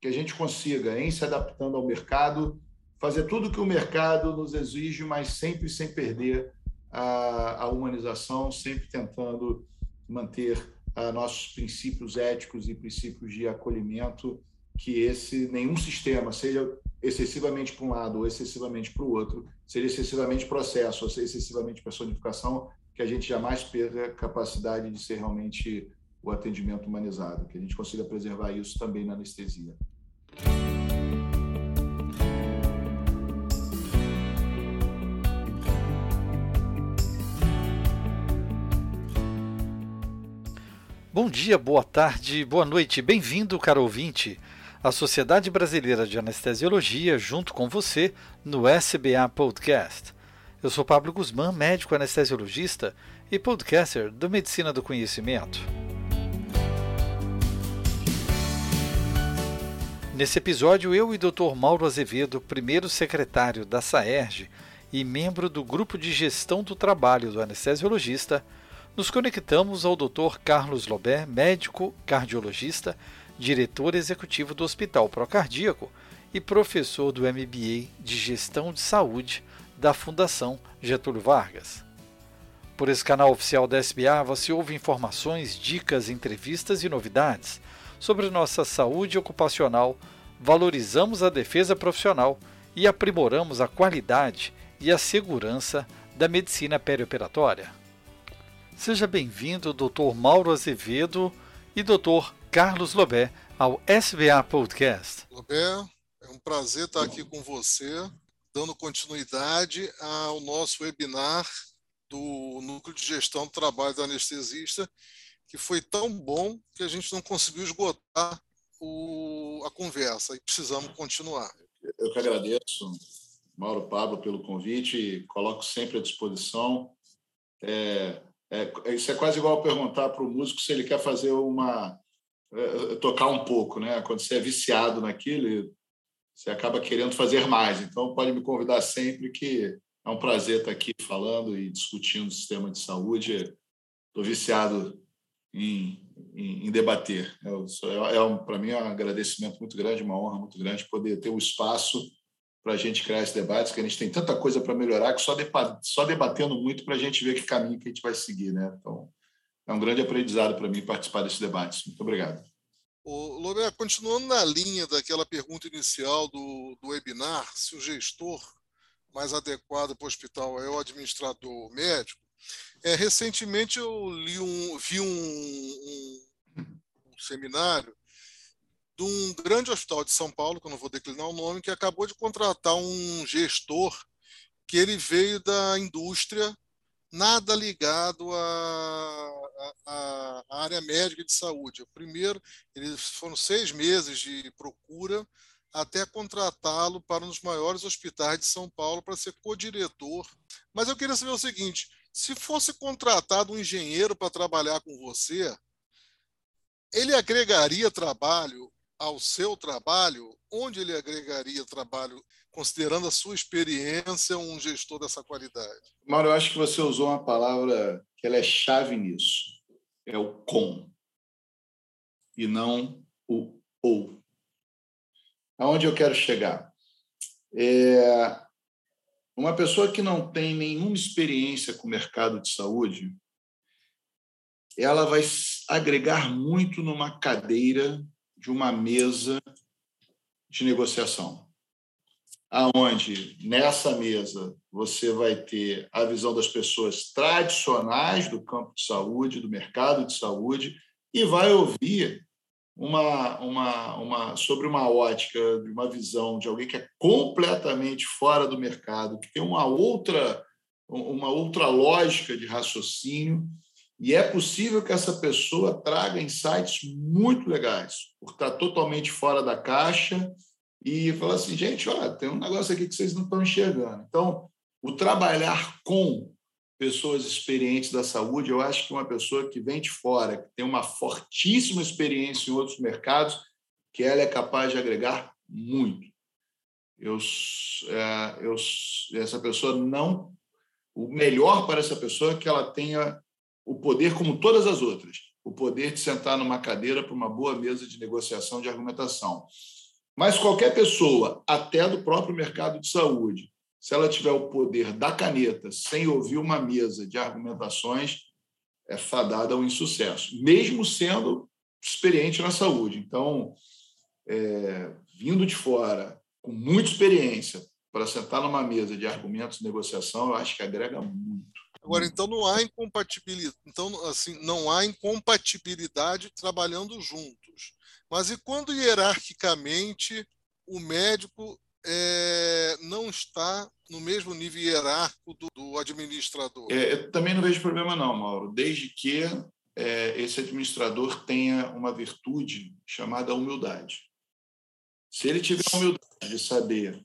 que a gente consiga, em se adaptando ao mercado, fazer tudo que o mercado nos exige, mas sempre sem perder a, a humanização, sempre tentando manter uh, nossos princípios éticos e princípios de acolhimento, que esse nenhum sistema, seja excessivamente para um lado ou excessivamente para o outro, seja excessivamente processo ou seja excessivamente personificação, que a gente jamais perca a capacidade de ser realmente o atendimento humanizado, que a gente consiga preservar isso também na anestesia. Bom dia, boa tarde, boa noite, bem-vindo, caro ouvinte, à Sociedade Brasileira de Anestesiologia, junto com você, no SBA Podcast. Eu sou Pablo Guzmán, médico anestesiologista e podcaster do Medicina do Conhecimento. Nesse episódio, eu e Dr. Mauro Azevedo, primeiro secretário da SAERJ e membro do Grupo de Gestão do Trabalho do Anestesiologista, nos conectamos ao Dr. Carlos Lobé, médico cardiologista, diretor executivo do Hospital Procardíaco e professor do MBA de Gestão de Saúde da Fundação Getúlio Vargas. Por esse canal oficial da SBA você ouve informações, dicas, entrevistas e novidades sobre nossa saúde ocupacional, valorizamos a defesa profissional e aprimoramos a qualidade e a segurança da medicina perioperatória. Seja bem-vindo, Dr. Mauro Azevedo e Dr. Carlos Lobé ao SBA Podcast. Lobé, é um prazer estar aqui com você, dando continuidade ao nosso webinar do Núcleo de Gestão do Trabalho do Anestesista, que foi tão bom que a gente não conseguiu esgotar o, a conversa e precisamos continuar. Eu que agradeço, Mauro Pablo, pelo convite e coloco sempre à disposição. É, é, isso é quase igual perguntar para o músico se ele quer fazer uma. É, tocar um pouco, né? Quando você é viciado naquilo, você acaba querendo fazer mais. Então, pode me convidar sempre, que é um prazer estar aqui falando e discutindo o sistema de saúde. Estou viciado em, em, em debater. É, é um, para mim, é um agradecimento muito grande, uma honra muito grande poder ter o um espaço para a gente criar esses debates, que a gente tem tanta coisa para melhorar que só, só debatendo muito para a gente ver que caminho que a gente vai seguir. Né? Então, é um grande aprendizado para mim participar desses debates. Muito obrigado. O Lobé, continuando na linha daquela pergunta inicial do, do webinar, se o gestor mais adequado para o hospital é o administrador médico, é, recentemente eu li um, vi um, um, um seminário de um grande hospital de São Paulo, que eu não vou declinar o nome, que acabou de contratar um gestor que ele veio da indústria, nada ligado à, área médica de saúde. Primeiro, eles foram seis meses de procura até contratá-lo para um dos maiores hospitais de São Paulo para ser co-diretor. Mas eu queria saber o seguinte: se fosse contratado um engenheiro para trabalhar com você, ele agregaria trabalho ao seu trabalho, onde ele agregaria trabalho, considerando a sua experiência, um gestor dessa qualidade? Mauro, eu acho que você usou uma palavra que ela é chave nisso. É o com e não o ou. Aonde eu quero chegar? É uma pessoa que não tem nenhuma experiência com o mercado de saúde, ela vai agregar muito numa cadeira de uma mesa de negociação, aonde nessa mesa você vai ter a visão das pessoas tradicionais do campo de saúde, do mercado de saúde, e vai ouvir uma, uma, uma, sobre uma ótica, uma visão de alguém que é completamente fora do mercado, que tem uma outra, uma outra lógica de raciocínio e é possível que essa pessoa traga insights muito legais, por estar totalmente fora da caixa e falar assim, gente, olha, tem um negócio aqui que vocês não estão enxergando. Então, o trabalhar com pessoas experientes da saúde, eu acho que uma pessoa que vem de fora, que tem uma fortíssima experiência em outros mercados, que ela é capaz de agregar muito. Eu, é, eu, essa pessoa não. O melhor para essa pessoa é que ela tenha o poder, como todas as outras, o poder de sentar numa cadeira para uma boa mesa de negociação, de argumentação. Mas qualquer pessoa, até do próprio mercado de saúde, se ela tiver o poder da caneta sem ouvir uma mesa de argumentações, é fadada ao insucesso, mesmo sendo experiente na saúde. Então, é, vindo de fora, com muita experiência, para sentar numa mesa de argumentos de negociação, eu acho que agrega muito. Agora, então não há incompatibilidade, então assim, não há incompatibilidade trabalhando juntos. Mas e quando hierarquicamente o médico é, não está no mesmo nível hierárquico do, do administrador? É, eu também não vejo problema não, Mauro, desde que é, esse administrador tenha uma virtude chamada humildade. Se ele tiver a humildade de saber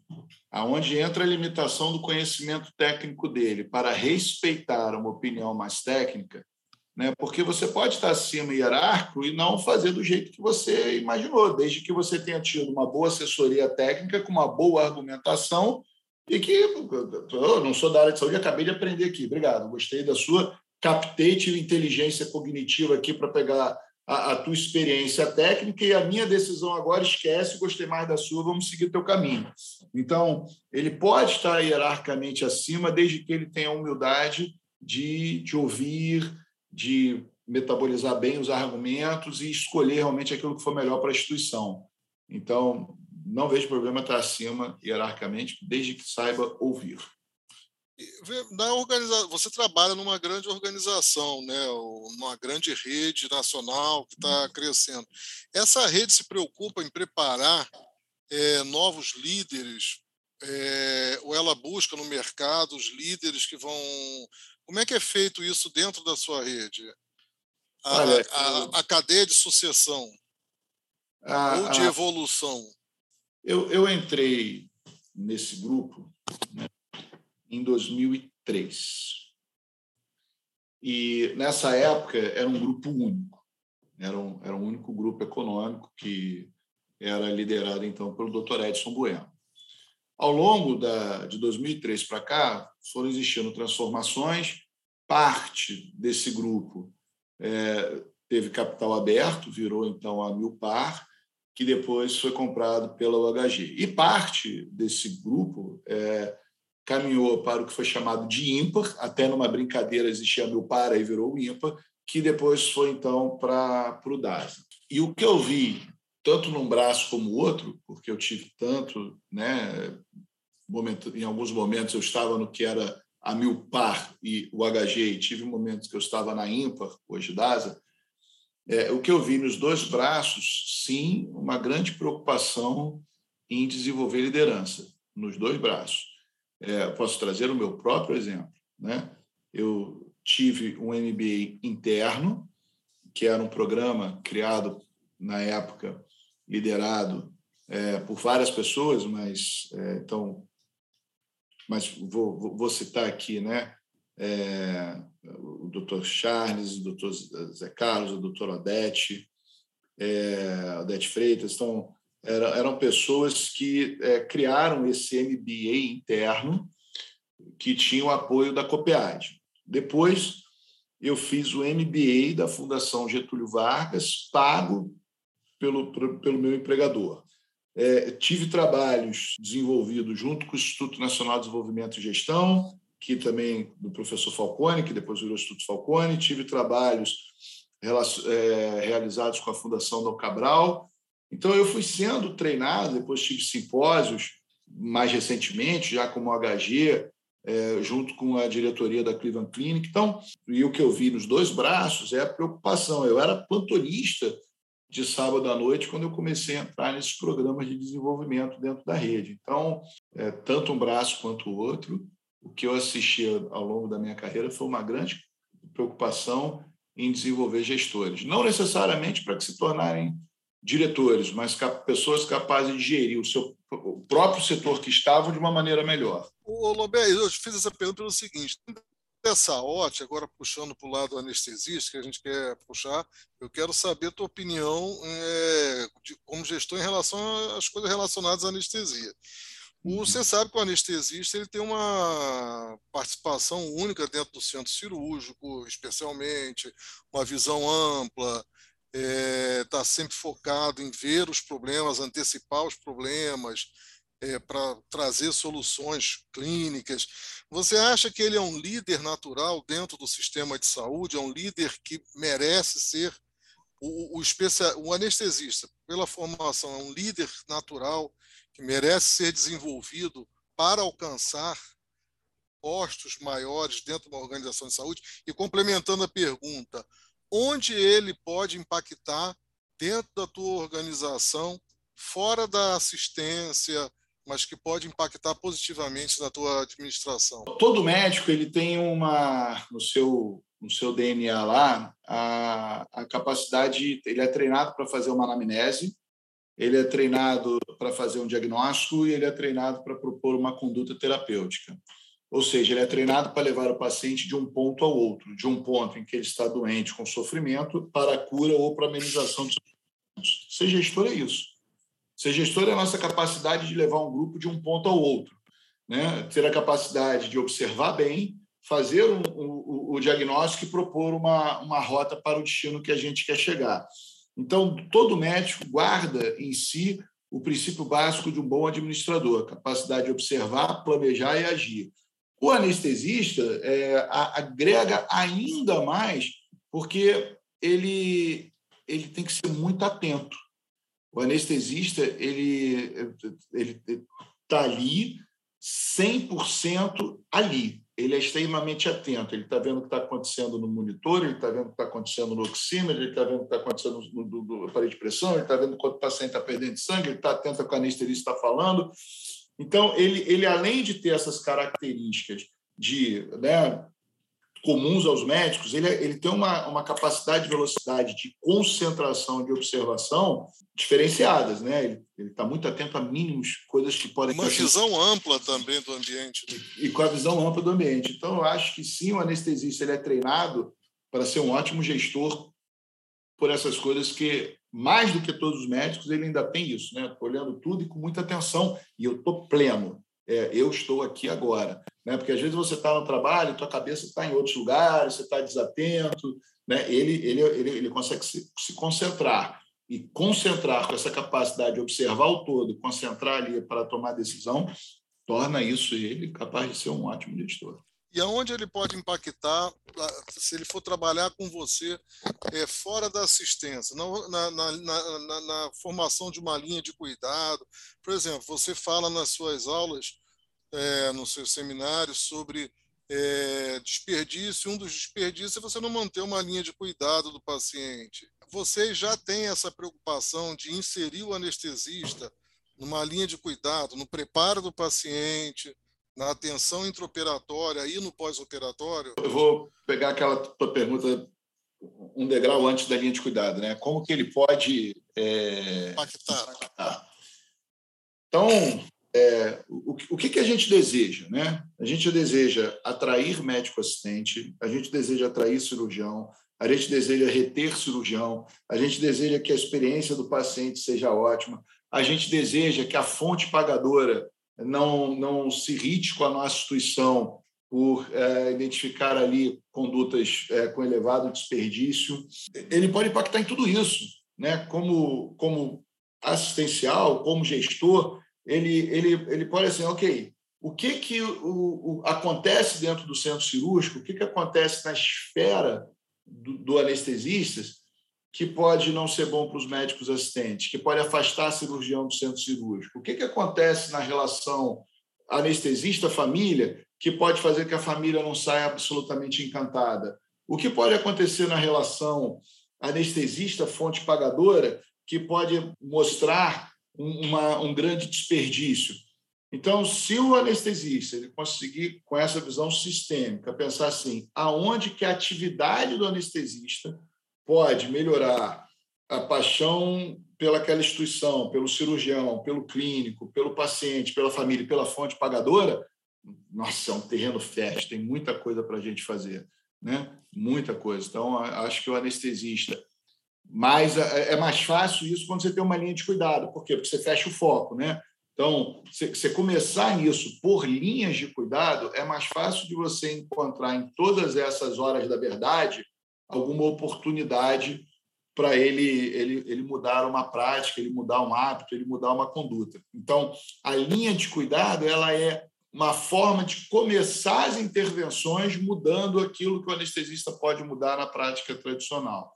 aonde entra a limitação do conhecimento técnico dele para respeitar uma opinião mais técnica, né? Porque você pode estar acima hierárquico e não fazer do jeito que você imaginou, desde que você tenha tido uma boa assessoria técnica com uma boa argumentação e que eu não sou da área de saúde, acabei de aprender aqui. Obrigado, gostei da sua captei inteligência cognitiva aqui para pegar a, a, tua experiência técnica e a minha decisão agora esquece, gostei mais da sua, vamos seguir teu caminho. Então, ele pode estar hierarquicamente acima, desde que ele tenha a humildade de, de ouvir, de metabolizar bem os argumentos e escolher realmente aquilo que for melhor para a instituição. Então, não vejo problema estar acima hierarquicamente, desde que saiba ouvir na organiza... você trabalha numa grande organização, né? uma grande rede nacional que está crescendo. Essa rede se preocupa em preparar é, novos líderes, é, ou ela busca no mercado os líderes que vão. Como é que é feito isso dentro da sua rede? A, Olha, a, a cadeia de sucessão a, ou de evolução. Eu, eu entrei nesse grupo né, em 2003. E nessa época era um grupo único, era um, era um único grupo econômico que era liderado então pelo Dr. Edson Bueno. Ao longo da, de 2003 para cá, foram existindo transformações. Parte desse grupo é, teve capital aberto, virou então a Milpar, que depois foi comprado pela UHG. E parte desse grupo é, caminhou para o que foi chamado de ímpar, até numa brincadeira existia meu para e virou o ímpar, que depois foi então para o DASA. E o que eu vi, tanto num braço como no outro, porque eu tive tanto, né, momento, em alguns momentos eu estava no que era a mil par e o HG, e tive momentos que eu estava na ímpar, hoje DASA, é, o que eu vi nos dois braços, sim, uma grande preocupação em desenvolver liderança, nos dois braços. É, posso trazer o meu próprio exemplo. Né? Eu tive um MBA interno, que era um programa criado na época, liderado é, por várias pessoas, mas é, então, mas vou, vou, citar aqui, né? É, o Dr. Charles, o Dr. Zé Carlos, o Dr. Odete, é, Odete Freitas, então eram, eram pessoas que é, criaram esse MBA interno, que tinha o apoio da COPEAD. Depois, eu fiz o MBA da Fundação Getúlio Vargas, pago pelo, pelo meu empregador. É, tive trabalhos desenvolvidos junto com o Instituto Nacional de Desenvolvimento e Gestão, que também do professor Falcone, que depois virou Instituto Falcone. Tive trabalhos é, realizados com a Fundação Dom Cabral, então, eu fui sendo treinado, depois tive simpósios, mais recentemente, já como HG, é, junto com a diretoria da Cleveland Clinic. Então, e o que eu vi nos dois braços é a preocupação. Eu era plantonista de sábado à noite quando eu comecei a entrar nesses programas de desenvolvimento dentro da rede. Então, é, tanto um braço quanto o outro, o que eu assisti ao longo da minha carreira foi uma grande preocupação em desenvolver gestores. Não necessariamente para que se tornarem diretores, mas pessoas capazes de gerir o seu o próprio setor que estavam de uma maneira melhor. O Lobé, eu fiz essa pergunta pelo seguinte: dessa ótica, agora puxando para o lado anestesista, que a gente quer puxar, eu quero saber a tua opinião é, de, como gestor em relação às coisas relacionadas à anestesia. Uhum. Você sabe que o anestesista ele tem uma participação única dentro do centro cirúrgico, especialmente, uma visão ampla, está é, sempre focado em ver os problemas, antecipar os problemas, é, para trazer soluções clínicas. Você acha que ele é um líder natural dentro do sistema de saúde? É um líder que merece ser o, o, especial, o anestesista, pela formação, é um líder natural que merece ser desenvolvido para alcançar postos maiores dentro de uma organização de saúde? E complementando a pergunta, onde ele pode impactar dentro da tua organização, fora da assistência, mas que pode impactar positivamente na tua administração? Todo médico ele tem uma no seu no seu DNA lá a, a capacidade, ele é treinado para fazer uma anamnese, ele é treinado para fazer um diagnóstico e ele é treinado para propor uma conduta terapêutica. Ou seja, ele é treinado para levar o paciente de um ponto ao outro, de um ponto em que ele está doente com sofrimento para a cura ou para a amenização dos sofrimentos. Ser gestor é isso. Ser gestor é a nossa capacidade de levar um grupo de um ponto ao outro. Né? Ter a capacidade de observar bem, fazer o, o, o diagnóstico e propor uma, uma rota para o destino que a gente quer chegar. Então, todo médico guarda em si o princípio básico de um bom administrador, capacidade de observar, planejar e agir. O anestesista é, agrega ainda mais, porque ele, ele tem que ser muito atento. O anestesista ele ele está ali 100% ali. Ele é extremamente atento. Ele está vendo o que está acontecendo no monitor, ele está vendo o que está acontecendo no oxímetro, ele está vendo o que está acontecendo no, no, no aparelho de pressão, ele está vendo quando o paciente está perdendo sangue, ele está atento ao que o anestesista está falando. Então, ele, ele, além de ter essas características de né, comuns aos médicos, ele, é, ele tem uma, uma capacidade de velocidade, de concentração, de observação diferenciadas, né? Ele está muito atento a mínimos coisas que podem... Uma visão ampla também do ambiente. Né? E, e, com a visão ampla do ambiente. Então, eu acho que sim, o anestesista ele é treinado para ser um ótimo gestor por essas coisas que, mais do que todos os médicos, ele ainda tem isso, né? olhando tudo e com muita atenção, e eu estou pleno é, eu estou aqui agora. Né? Porque às vezes você está no trabalho, tua cabeça está em outros lugares, você está desatento. Né? Ele, ele, ele, ele consegue se, se concentrar. E concentrar com essa capacidade de observar o todo, concentrar ali para tomar decisão, torna isso ele capaz de ser um ótimo editor. E aonde ele pode impactar se ele for trabalhar com você é, fora da assistência, na, na, na, na, formação de uma linha de cuidado. Por exemplo, você fala nas suas aulas, é, nos seus seminários, sobre é, desperdício. Um dos desperdícios é você não manter uma linha de cuidado do paciente. Vocês já têm essa preocupação de inserir o anestesista numa linha de cuidado, no preparo do paciente, na atenção intraoperatória e no pós-operatório? Eu vou pegar aquela tua pergunta um degrau antes da linha de cuidado, né? Como que ele pode é... impactar? impactar? Então, é, o, o que, que a gente deseja, né? A gente deseja atrair médico assistente, a gente deseja atrair cirurgião, a gente deseja reter cirurgião, a gente deseja que a experiência do paciente seja ótima, a gente deseja que a fonte pagadora não, não se irrite com a nossa instituição por é, identificar ali condutas é, com elevado desperdício. Ele pode impactar em tudo isso, né? como, como assistencial, como gestor, ele, ele, ele pode assim, ok, o que, que o, o acontece dentro do centro cirúrgico, o que, que acontece na esfera do, do anestesista que pode não ser bom para os médicos assistentes, que pode afastar a cirurgião do centro cirúrgico? O que, que acontece na relação anestesista-família que pode fazer que a família não saia absolutamente encantada? O que pode acontecer na relação anestesista-fonte pagadora que pode mostrar uma, um grande desperdício? Então, se o anestesista ele conseguir, com essa visão sistêmica, pensar assim, aonde que a atividade do anestesista pode melhorar a paixão pelaquela instituição, pelo cirurgião, pelo clínico, pelo paciente, pela família, pela fonte pagadora, nossa, é um terreno fértil, tem muita coisa para a gente fazer, né? Muita coisa. Então, acho que o anestesista. Mas é, é mais fácil isso quando você tem uma linha de cuidado. Por quê? Porque você fecha o foco, né? Então, você começar nisso por linhas de cuidado, é mais fácil de você encontrar em todas essas horas da verdade alguma oportunidade para ele, ele, ele mudar uma prática, ele mudar um hábito, ele mudar uma conduta. Então, a linha de cuidado ela é uma forma de começar as intervenções mudando aquilo que o anestesista pode mudar na prática tradicional.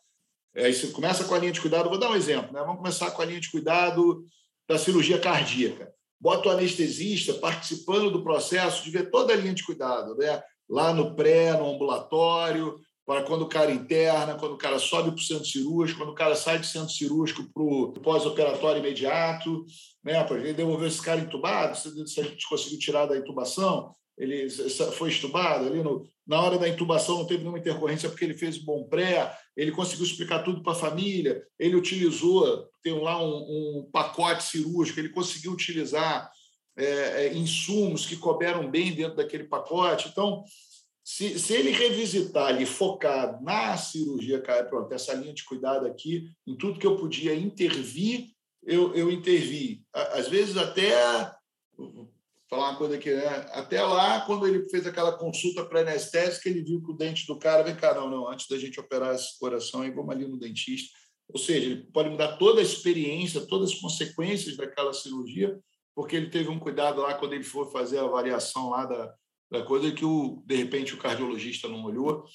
Aí você começa com a linha de cuidado, vou dar um exemplo, né? vamos começar com a linha de cuidado da cirurgia cardíaca. Bota o anestesista participando do processo de ver toda a linha de cuidado, né? lá no pré, no ambulatório, para quando o cara interna, quando o cara sobe para o centro cirúrgico, quando o cara sai do centro cirúrgico para o pós-operatório imediato, né? para ele devolver esse cara entubado, se a gente conseguiu tirar da intubação, ele foi estubado ali no, na hora da intubação não teve nenhuma intercorrência porque ele fez bom pré, ele conseguiu explicar tudo para a família, ele utilizou, tem lá um, um pacote cirúrgico, ele conseguiu utilizar é, é, insumos que couberam bem dentro daquele pacote. Então, se, se ele revisitar ali, focar na cirurgia, cara, pronto, essa linha de cuidado aqui, em tudo que eu podia intervir, eu, eu intervi. Às vezes até falar uma coisa aqui, né? Até lá, quando ele fez aquela consulta pré-anestésica, ele viu que o dente do cara, vem cá, não, não, antes da gente operar esse coração, aí vamos ali no dentista. Ou seja, ele pode mudar toda a experiência, todas as consequências daquela cirurgia, porque ele teve um cuidado lá quando ele for fazer a avaliação lá da, da coisa que o, de repente o cardiologista não olhou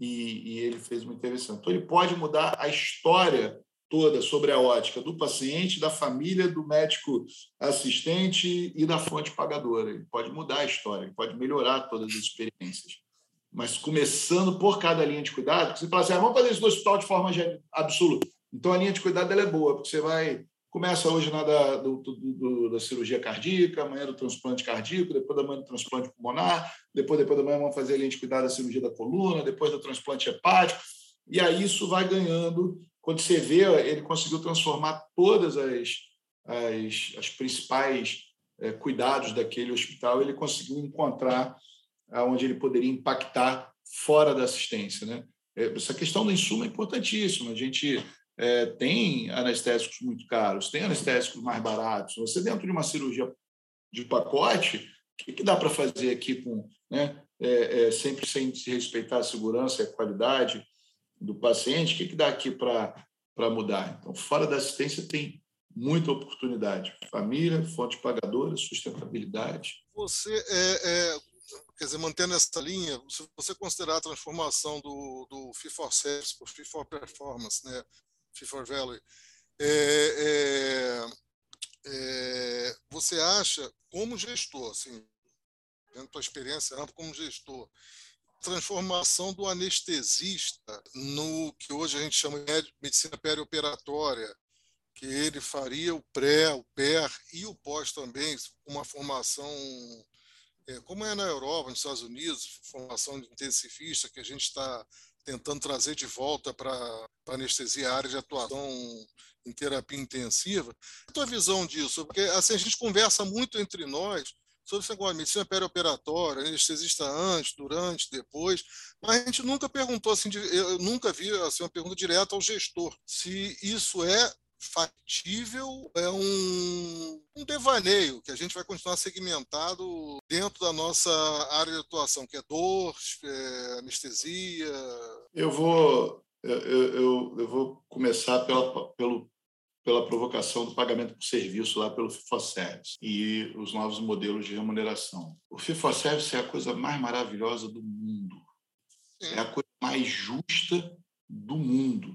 e, e ele fez uma intervenção. Então ele pode mudar a história toda sobre a ótica do paciente, da família, do médico assistente e da fonte pagadora. Ele pode mudar a história, ele pode melhorar todas as experiências. Mas começando por cada linha de cuidado, você fala assim, ah, vamos fazer isso no hospital de forma absoluta. Então a linha de cuidado ela é boa, porque você vai Começa hoje na da, do, do, da cirurgia cardíaca, amanhã do transplante cardíaco, depois da manhã do transplante pulmonar, depois, depois da manhã vamos fazer a linha de cuidado da cirurgia da coluna, depois do transplante hepático. E aí isso vai ganhando. Quando você vê, ele conseguiu transformar todas as, as, as principais é, cuidados daquele hospital, ele conseguiu encontrar onde ele poderia impactar fora da assistência. Né? É, essa questão do insumo é importantíssima. A gente é, tem anestésicos muito caros, tem anestésicos mais baratos. Você, dentro de uma cirurgia de pacote, o que, que dá para fazer aqui com, né, é, é, sempre sem se respeitar a segurança e a qualidade do paciente? O que, que dá aqui para mudar? Então, fora da assistência, tem muita oportunidade. Família, fonte pagadora, sustentabilidade. Você, é, é, quer dizer, mantendo essa linha, se você considerar a transformação do, do Fee for Service para Fee for Performance, né, Fifth Valley. É, é, é, você acha, como gestor, assim, dentro da tua experiência como gestor, transformação do anestesista no que hoje a gente chama de medicina perioperatória, que ele faria o pré, o PER e o pós também, uma formação, é, como é na Europa, nos Estados Unidos, formação de intensivista, que a gente está tentando trazer de volta para a anestesia, a área de atuação em terapia intensiva. A tua visão disso? Porque assim, a gente conversa muito entre nós sobre de medicina perioperatória, anestesista antes, durante, depois, mas a gente nunca perguntou, assim, eu nunca vi assim, uma pergunta direta ao gestor, se isso é factível, é um, um devaneio que a gente vai continuar segmentado dentro da nossa área de atuação, que é dor, é, anestesia. Eu vou, eu, eu, eu vou começar pela, pelo, pela provocação do pagamento por serviço lá pelo FIFO-Service e os novos modelos de remuneração. O FIFO-Service é a coisa mais maravilhosa do mundo. É a coisa mais justa do mundo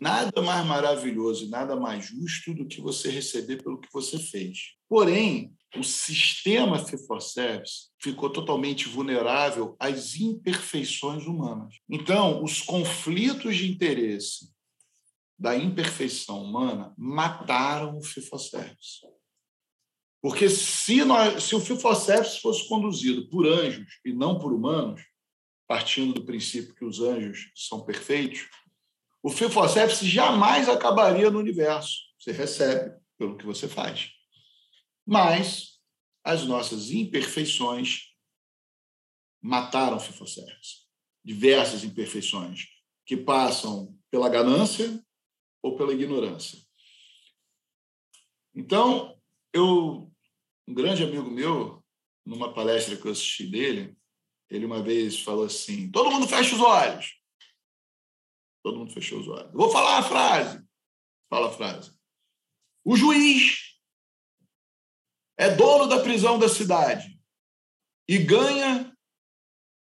nada mais maravilhoso e nada mais justo do que você receber pelo que você fez. Porém, o sistema fee-for-service ficou totalmente vulnerável às imperfeições humanas. Então, os conflitos de interesse da imperfeição humana mataram o fee-for-service. Porque se, nós, se o fee-for-service fosse conduzido por anjos e não por humanos, partindo do princípio que os anjos são perfeitos, o service jamais acabaria no universo. Você recebe pelo que você faz. Mas as nossas imperfeições mataram o service. Diversas imperfeições que passam pela ganância ou pela ignorância. Então, eu, um grande amigo meu, numa palestra que eu assisti dele, ele uma vez falou assim: todo mundo fecha os olhos. Todo mundo fechou os olhos. Vou falar a frase. Fala a frase. O juiz é dono da prisão da cidade e ganha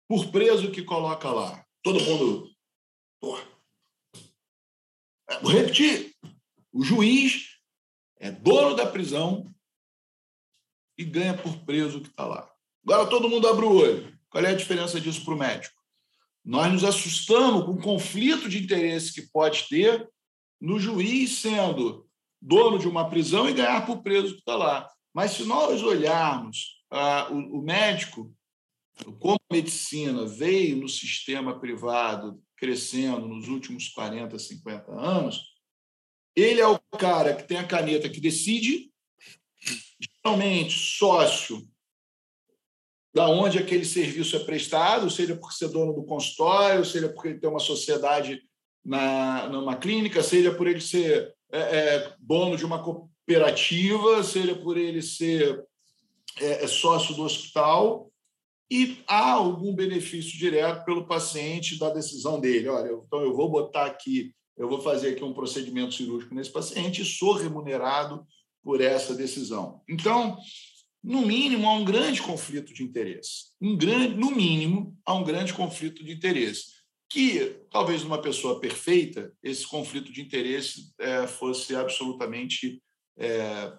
por preso que coloca lá. Todo mundo. Porra. Vou repetir. O juiz é dono da prisão e ganha por preso que está lá. Agora todo mundo abre o olho. Qual é a diferença disso para o médico? Nós nos assustamos com o conflito de interesse que pode ter no juiz sendo dono de uma prisão e ganhar por preso que está lá. Mas se nós olharmos ah, o, o médico, como a medicina veio no sistema privado crescendo nos últimos 40, 50 anos, ele é o cara que tem a caneta que decide, geralmente sócio da onde aquele serviço é prestado, seja por ser dono do consultório, seja porque ele tem uma sociedade na, numa clínica, seja por ele ser é, é, dono de uma cooperativa, seja por ele ser é, é, sócio do hospital, e há algum benefício direto pelo paciente da decisão dele. Olha, então eu vou botar aqui, eu vou fazer aqui um procedimento cirúrgico nesse paciente e sou remunerado por essa decisão. Então, no mínimo, há um grande conflito de interesse. Um grande, no mínimo, há um grande conflito de interesse. Que, talvez numa pessoa perfeita, esse conflito de interesse é, fosse absolutamente. É,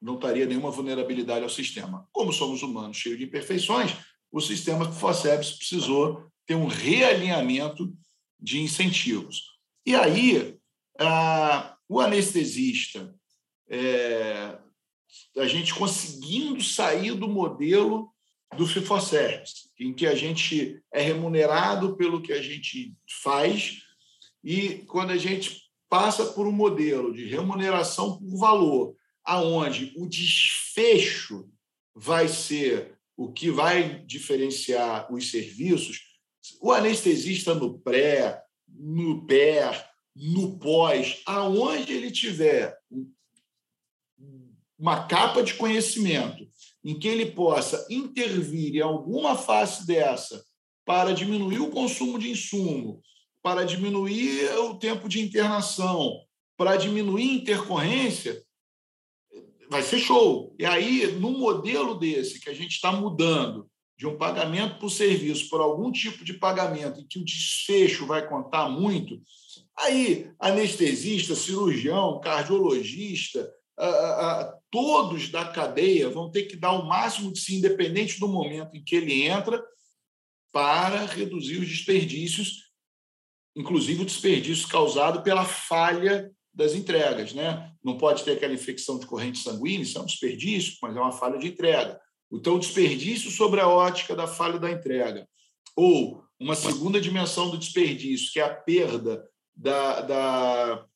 não estaria nenhuma vulnerabilidade ao sistema. Como somos humanos cheios de imperfeições, o sistema FOSEBS precisou ter um realinhamento de incentivos. E aí, ah, o anestesista, é, a gente conseguindo sair do modelo do FIFOSERVICE, em que a gente é remunerado pelo que a gente faz, e quando a gente passa por um modelo de remuneração por valor, aonde o desfecho vai ser o que vai diferenciar os serviços, o anestesista no pré, no pé, no pós, aonde ele tiver uma capa de conhecimento em que ele possa intervir em alguma face dessa para diminuir o consumo de insumo, para diminuir o tempo de internação, para diminuir intercorrência, vai ser show. E aí, no modelo desse que a gente está mudando de um pagamento por serviço para algum tipo de pagamento em que o desfecho vai contar muito, aí anestesista, cirurgião, cardiologista, todos da cadeia vão ter que dar o máximo de si, independente do momento em que ele entra, para reduzir os desperdícios, inclusive o desperdício causado pela falha das entregas. Né? Não pode ter aquela infecção de corrente sanguínea, isso é um desperdício, mas é uma falha de entrega. Então, desperdício sobre a ótica da falha da entrega. Ou uma segunda dimensão do desperdício, que é a perda da, da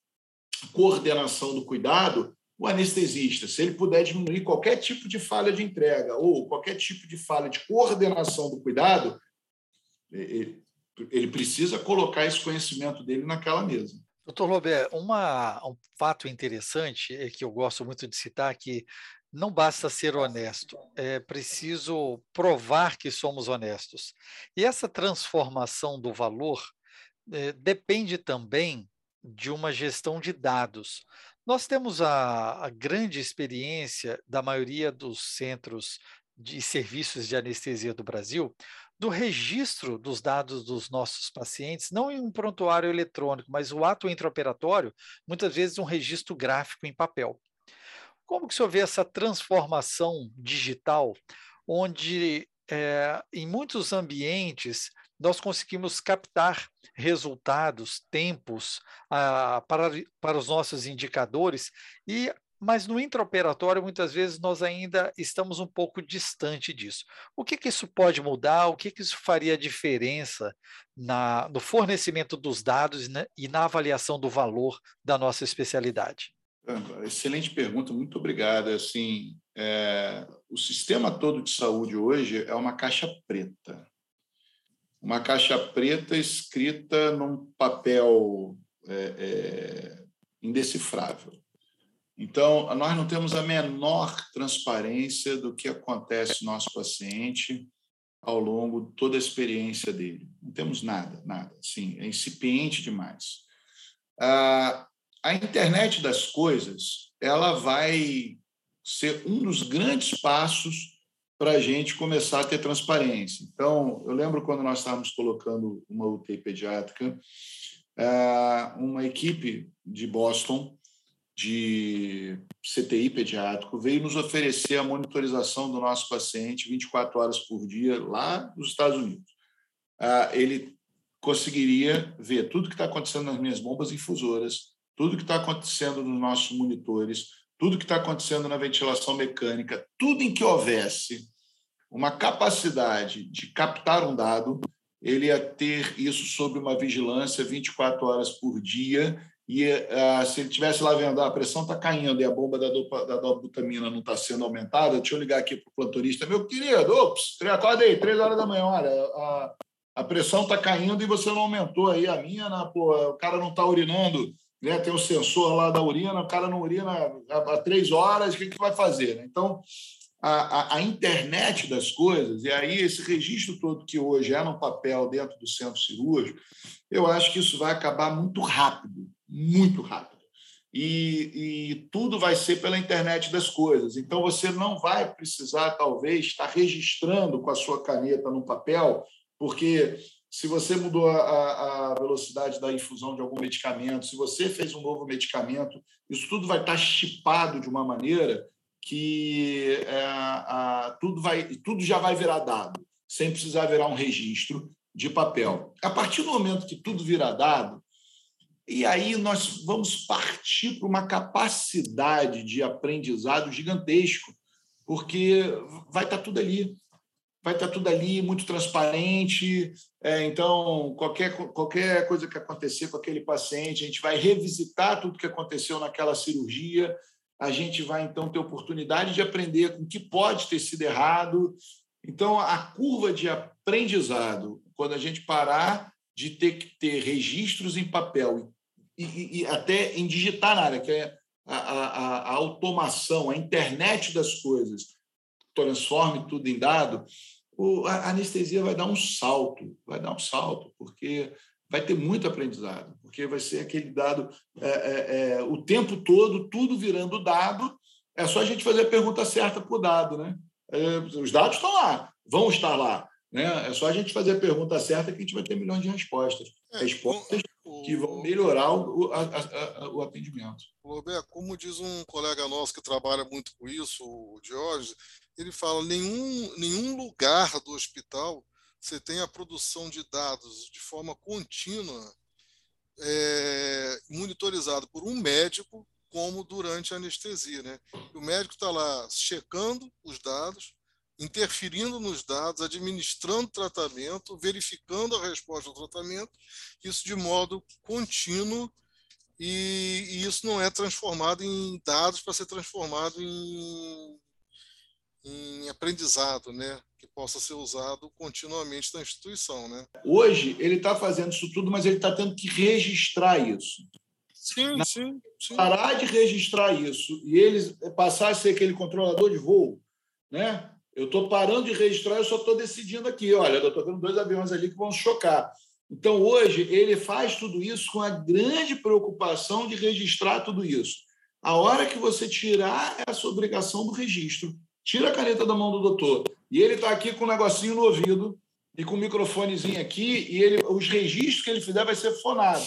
coordenação do cuidado, o anestesista, se ele puder diminuir qualquer tipo de falha de entrega ou qualquer tipo de falha de coordenação do cuidado, ele precisa colocar esse conhecimento dele naquela mesa. Doutor Lobé, uma, um fato interessante é que eu gosto muito de citar que não basta ser honesto, é preciso provar que somos honestos. E essa transformação do valor é, depende também de uma gestão de dados. Nós temos a, a grande experiência da maioria dos centros de serviços de anestesia do Brasil, do registro dos dados dos nossos pacientes, não em um prontuário eletrônico, mas o ato intraoperatório, muitas vezes um registro gráfico em papel. Como que o senhor vê essa transformação digital, onde é, em muitos ambientes nós conseguimos captar resultados, tempos ah, para, para os nossos indicadores, e mas no intraoperatório, muitas vezes, nós ainda estamos um pouco distante disso. O que, que isso pode mudar? O que, que isso faria diferença na, no fornecimento dos dados né, e na avaliação do valor da nossa especialidade? Excelente pergunta, muito obrigado. Assim, é, o sistema todo de saúde hoje é uma caixa preta uma caixa preta escrita num papel é, é, indecifrável. Então, nós não temos a menor transparência do que acontece no nosso paciente ao longo de toda a experiência dele. Não temos nada, nada. Sim, é incipiente demais. Ah, a internet das coisas ela vai ser um dos grandes passos para a gente começar a ter transparência. Então, eu lembro quando nós estávamos colocando uma UTI pediátrica, ah, uma equipe de Boston de CTI pediátrico veio nos oferecer a monitorização do nosso paciente 24 horas por dia lá nos Estados Unidos. Ah, ele conseguiria ver tudo que está acontecendo nas minhas bombas infusoras, tudo que está acontecendo nos nossos monitores, tudo que está acontecendo na ventilação mecânica, tudo em que houvesse uma capacidade de captar um dado, ele ia ter isso sob uma vigilância 24 horas por dia e uh, se ele tivesse lá vendo ah, a pressão está caindo e a bomba da, dopa, da dobutamina não está sendo aumentada, deixa eu ligar aqui para o plantorista, meu querido, ops, acorda aí, três horas da manhã, olha, a, a pressão está caindo e você não aumentou aí a minha, né, pô, o cara não está urinando, né, tem o sensor lá da urina, o cara não urina há, há três horas, o que, que vai fazer? Né? Então, a, a, a, internet das coisas, e aí esse registro todo que hoje é no papel dentro do centro cirúrgico, eu acho que isso vai acabar muito rápido muito rápido. E, e, tudo vai ser pela internet das coisas. Então, você não vai precisar, talvez, estar registrando com a sua caneta no papel, porque se você mudou a, a velocidade da infusão de algum medicamento, se você fez um novo medicamento, isso tudo vai estar chipado de uma maneira que é, a, tudo, vai, tudo já vai virar dado, sem precisar virar um registro de papel. A partir do momento que tudo virar dado, e aí nós vamos partir para uma capacidade de aprendizado gigantesco, porque vai estar tudo ali. Vai estar tudo ali, muito transparente. É, então, qualquer, qualquer coisa que acontecer com aquele paciente, a gente vai revisitar tudo que aconteceu naquela cirurgia. A gente vai, então, ter oportunidade de aprender com o que pode ter sido errado. Então, a curva de aprendizado, quando a gente parar de ter que ter registros em papel e, e, e até em digitar na área, que é a, a, a, automação, a internet das coisas, transforme tudo em dado, o, a anestesia vai dar um salto, vai dar um salto, porque vai ter muito aprendizado, porque vai ser aquele dado é, é, é, o tempo todo, tudo virando dado, é só a gente fazer a pergunta certa para o dado. Né? É, os dados estão lá, vão estar lá. Né? É só a gente fazer a pergunta certa que a gente vai ter milhões de respostas. É, respostas que vão melhorar o, a, a, o atendimento. Roberto, como diz um colega nosso que trabalha muito com isso, o Diógenes, ele fala nenhum nenhum lugar do hospital você tem a produção de dados de forma contínua, é, monitorizado por um médico, como durante a anestesia. Né? O médico está lá checando os dados, interferindo nos dados, administrando tratamento, verificando a resposta ao tratamento, isso de modo contínuo e, e isso não é transformado em dados para ser transformado em, em aprendizado, né? que possa ser usado continuamente na instituição. Né? Hoje, ele está fazendo isso tudo, mas ele está tendo que registrar isso. Sim, Na, sim, sim. Parar de registrar isso e eles passar a ser aquele controlador de voo, né? Eu estou parando de registrar, eu só estou decidindo aqui. Olha, eu estou vendo dois aviões ali que vão chocar. Então, hoje, ele faz tudo isso com a grande preocupação de registrar tudo isso. A hora que você tirar essa obrigação do registro, tira a caneta da mão do doutor, e ele está aqui com um negocinho no ouvido e com um microfonezinho aqui, e ele, os registros que ele fizer vai ser fonado.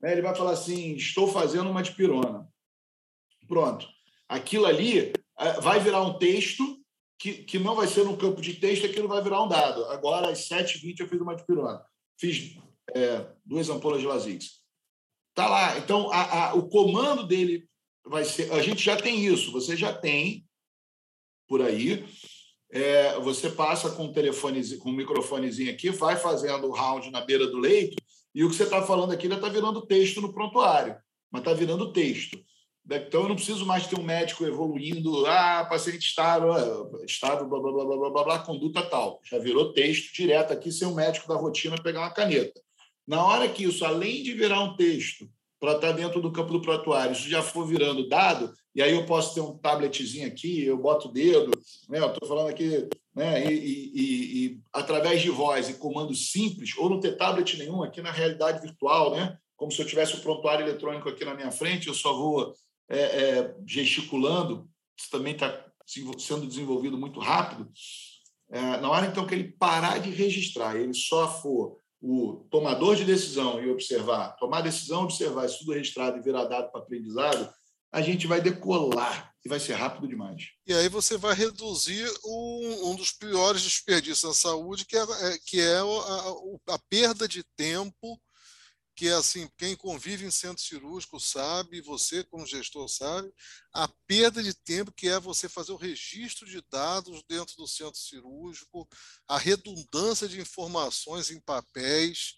Né? Ele vai falar assim: estou fazendo uma dipirona. Pronto. Aquilo ali eh, vai virar um texto que, que não vai ser no campo de texto, aquilo vai virar um dado. Agora, às 7h20, eu fiz uma dipirona. Fiz é, duas ampolas de Lasix. Está lá. Então, a, a, o comando dele vai ser... A gente já tem isso. Você já tem, por aí, é, você passa com um telefone, com um microfonezinho aqui, vai fazendo o round na beira do leito, e o que você está falando aqui já está virando texto no prontuário, mas está virando texto. Então, eu não preciso mais ter um médico evoluindo, ah, paciente estável, é, estável, blá, blá, blá, blá, blá, blá, conduta tal. Já virou texto direto aqui, sem o médico da rotina pegar uma caneta. Na hora que isso, além de virar um texto para estar dentro do campo do prontuário, isso já for virando dado, e aí eu posso ter um tabletzinho aqui, eu boto o dedo, né? eu estou falando aqui né, e, e, e, através de voz e comandos simples, ou não ter tablet nenhum aqui na realidade virtual, né, como se eu tivesse o prontuário eletrônico aqui na minha frente, eu só vou é, é, gesticulando, isso também está sendo desenvolvido muito rápido. É, na hora então que ele parar de registrar, ele só for o tomador de decisão e observar, tomar decisão, observar isso tudo registrado e virar dado para aprendizado, a gente vai decolar e vai ser rápido demais. E aí você vai reduzir um, um dos piores desperdícios na saúde, que é, é que é a, a perda de tempo que é assim, quem convive em centro cirúrgico sabe, você como gestor sabe, a perda de tempo que é você fazer o registro de dados dentro do centro cirúrgico, a redundância de informações em papéis,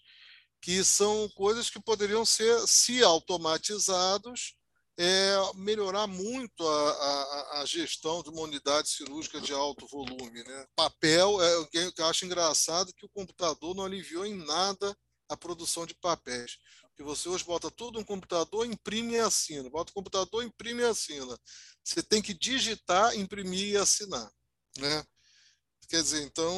que são coisas que poderiam ser, se automatizados, é, melhorar muito a, a, a, gestão de uma unidade cirúrgica de alto volume. Né? Papel, é, eu acho engraçado que o computador não aliviou em nada a produção de papéis. Porque você hoje bota tudo no computador, imprime e assina. Bota o computador, imprime e assina. Você tem que digitar, imprimir e assinar. Né? Quer dizer, então,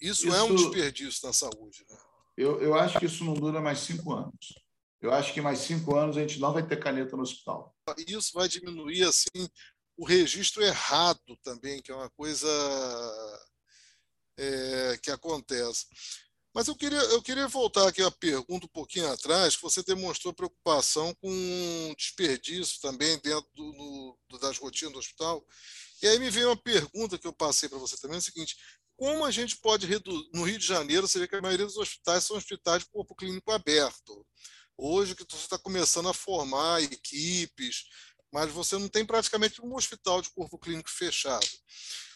isso, isso é um desperdício na saúde. Né? Eu, eu acho que isso não dura mais cinco anos. Eu acho que mais cinco anos a gente não vai ter caneta no hospital. Isso vai diminuir assim o registro errado também, que é uma coisa é, que acontece. Mas eu queria, eu queria voltar aqui a pergunta um pouquinho atrás, que você demonstrou preocupação com desperdício também dentro do, do, das rotinas do hospital. E aí me veio uma pergunta que eu passei para você também, é o seguinte, como a gente pode reduzir... No Rio de Janeiro, você vê que a maioria dos hospitais são hospitais de corpo clínico aberto. Hoje que você está começando a formar equipes, mas você não tem praticamente um hospital de corpo clínico fechado.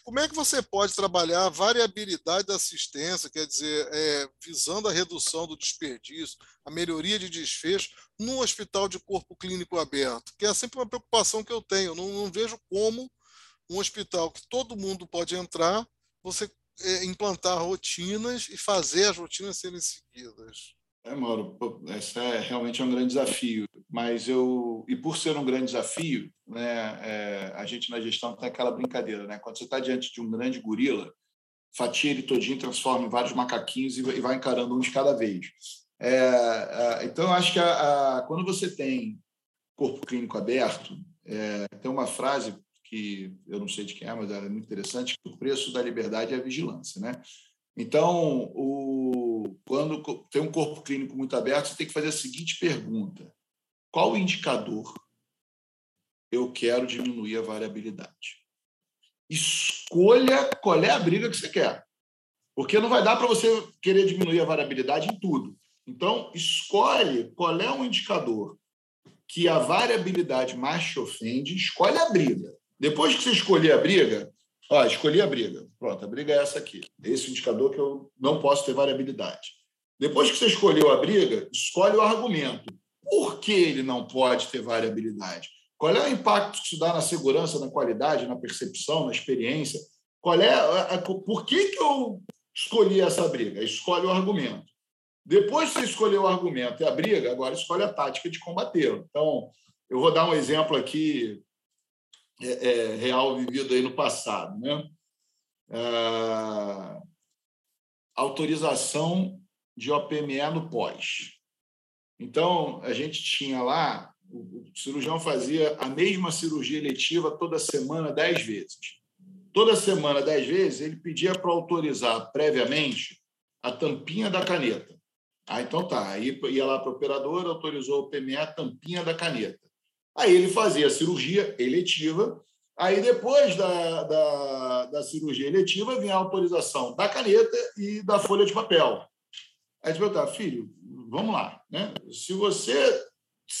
Como é que você pode trabalhar a variabilidade da assistência, quer dizer, é, visando a redução do desperdício, a melhoria de desfecho, num hospital de corpo clínico aberto? Que é sempre uma preocupação que eu tenho. Eu não, não vejo como um hospital que todo mundo pode entrar, você é, implantar rotinas e fazer as rotinas serem seguidas. É, Mauro, esse é realmente um grande desafio. Mas eu, e por ser um grande desafio, né, é, a gente na gestão tem aquela brincadeira, né? Quando você está diante de um grande gorila, fatia ele todinho, transforma em vários macaquinhos e vai encarando um de cada vez. É, é, então, eu acho que a, a, quando você tem corpo clínico aberto, é, tem uma frase que eu não sei de quem é, mas é muito interessante, que o preço da liberdade é a vigilância, né? Então, o, quando tem um corpo clínico muito aberto, você tem que fazer a seguinte pergunta: qual indicador eu quero diminuir a variabilidade? Escolha qual é a briga que você quer. Porque não vai dar para você querer diminuir a variabilidade em tudo. Então, escolhe qual é o indicador que a variabilidade mais te ofende, escolhe a briga. Depois que você escolher a briga, Ó, escolhi a briga. Pronto, a briga é essa aqui. Esse indicador que eu não posso ter variabilidade. Depois que você escolheu a briga, escolhe o argumento. Por que ele não pode ter variabilidade? Qual é o impacto que isso dá na segurança, na qualidade, na percepção, na experiência? Qual é a, a, por que, que eu escolhi essa briga? Escolhe o argumento. Depois que você escolheu o argumento e a briga, agora escolhe a tática de combater. Então, eu vou dar um exemplo aqui é, é, real vivido aí no passado. Né? É, autorização de OPME no pós. Então, a gente tinha lá, o cirurgião fazia a mesma cirurgia eletiva toda semana, dez vezes. Toda semana, dez vezes, ele pedia para autorizar previamente a tampinha da caneta. Ah, então tá. Aí ia lá para o operador, autorizou o PME a tampinha da caneta. Aí ele fazia a cirurgia eletiva, aí depois da, da, da cirurgia eletiva vinha a autorização da caneta e da folha de papel. Aí você perguntava, filho, vamos lá, né? se você,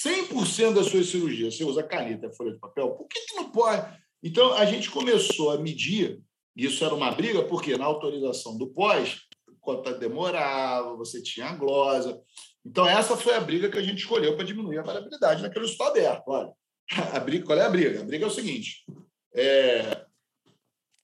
100% das suas cirurgias, você usa caneta e folha de papel, por que, que não pode? Então, a gente começou a medir, isso era uma briga, porque na autorização do pós, quanto demorava, você tinha a glosa, então, essa foi a briga que a gente escolheu para diminuir a variabilidade naquele hospital aberto. Olha, a briga, qual é a briga? A briga é o seguinte: é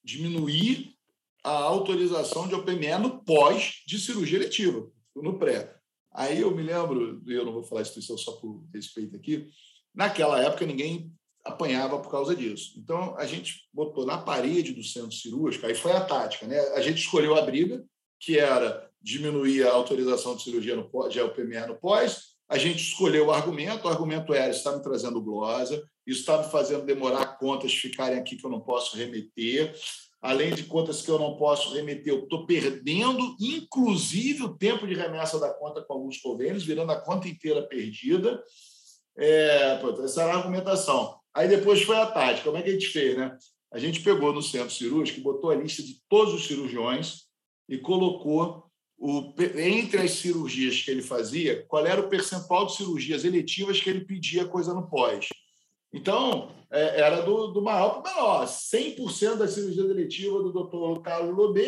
diminuir a autorização de OPME no pós de cirurgia eletiva, no pré. Aí eu me lembro, eu não vou falar instituição só por respeito aqui, naquela época ninguém apanhava por causa disso. Então, a gente botou na parede do centro cirúrgico, aí foi a tática, né? A gente escolheu a briga, que era diminuir a autorização de cirurgia no de LPMR no pós, a gente escolheu o argumento, o argumento era, está me trazendo glosa, isso está me fazendo demorar contas ficarem aqui que eu não posso remeter, além de contas que eu não posso remeter, eu estou perdendo, inclusive, o tempo de remessa da conta com alguns convênios, virando a conta inteira perdida. É, essa era a argumentação. Aí depois foi a tática. Como é que a gente fez? Né? A gente pegou no centro cirúrgico botou a lista de todos os cirurgiões e colocou o, entre as cirurgias que ele fazia, qual era o percentual de cirurgias eletivas que ele pedia coisa no pós. Então, é, era do, do maior para o menor. 100% das cirurgias eletivas do doutor Carlos Lobê,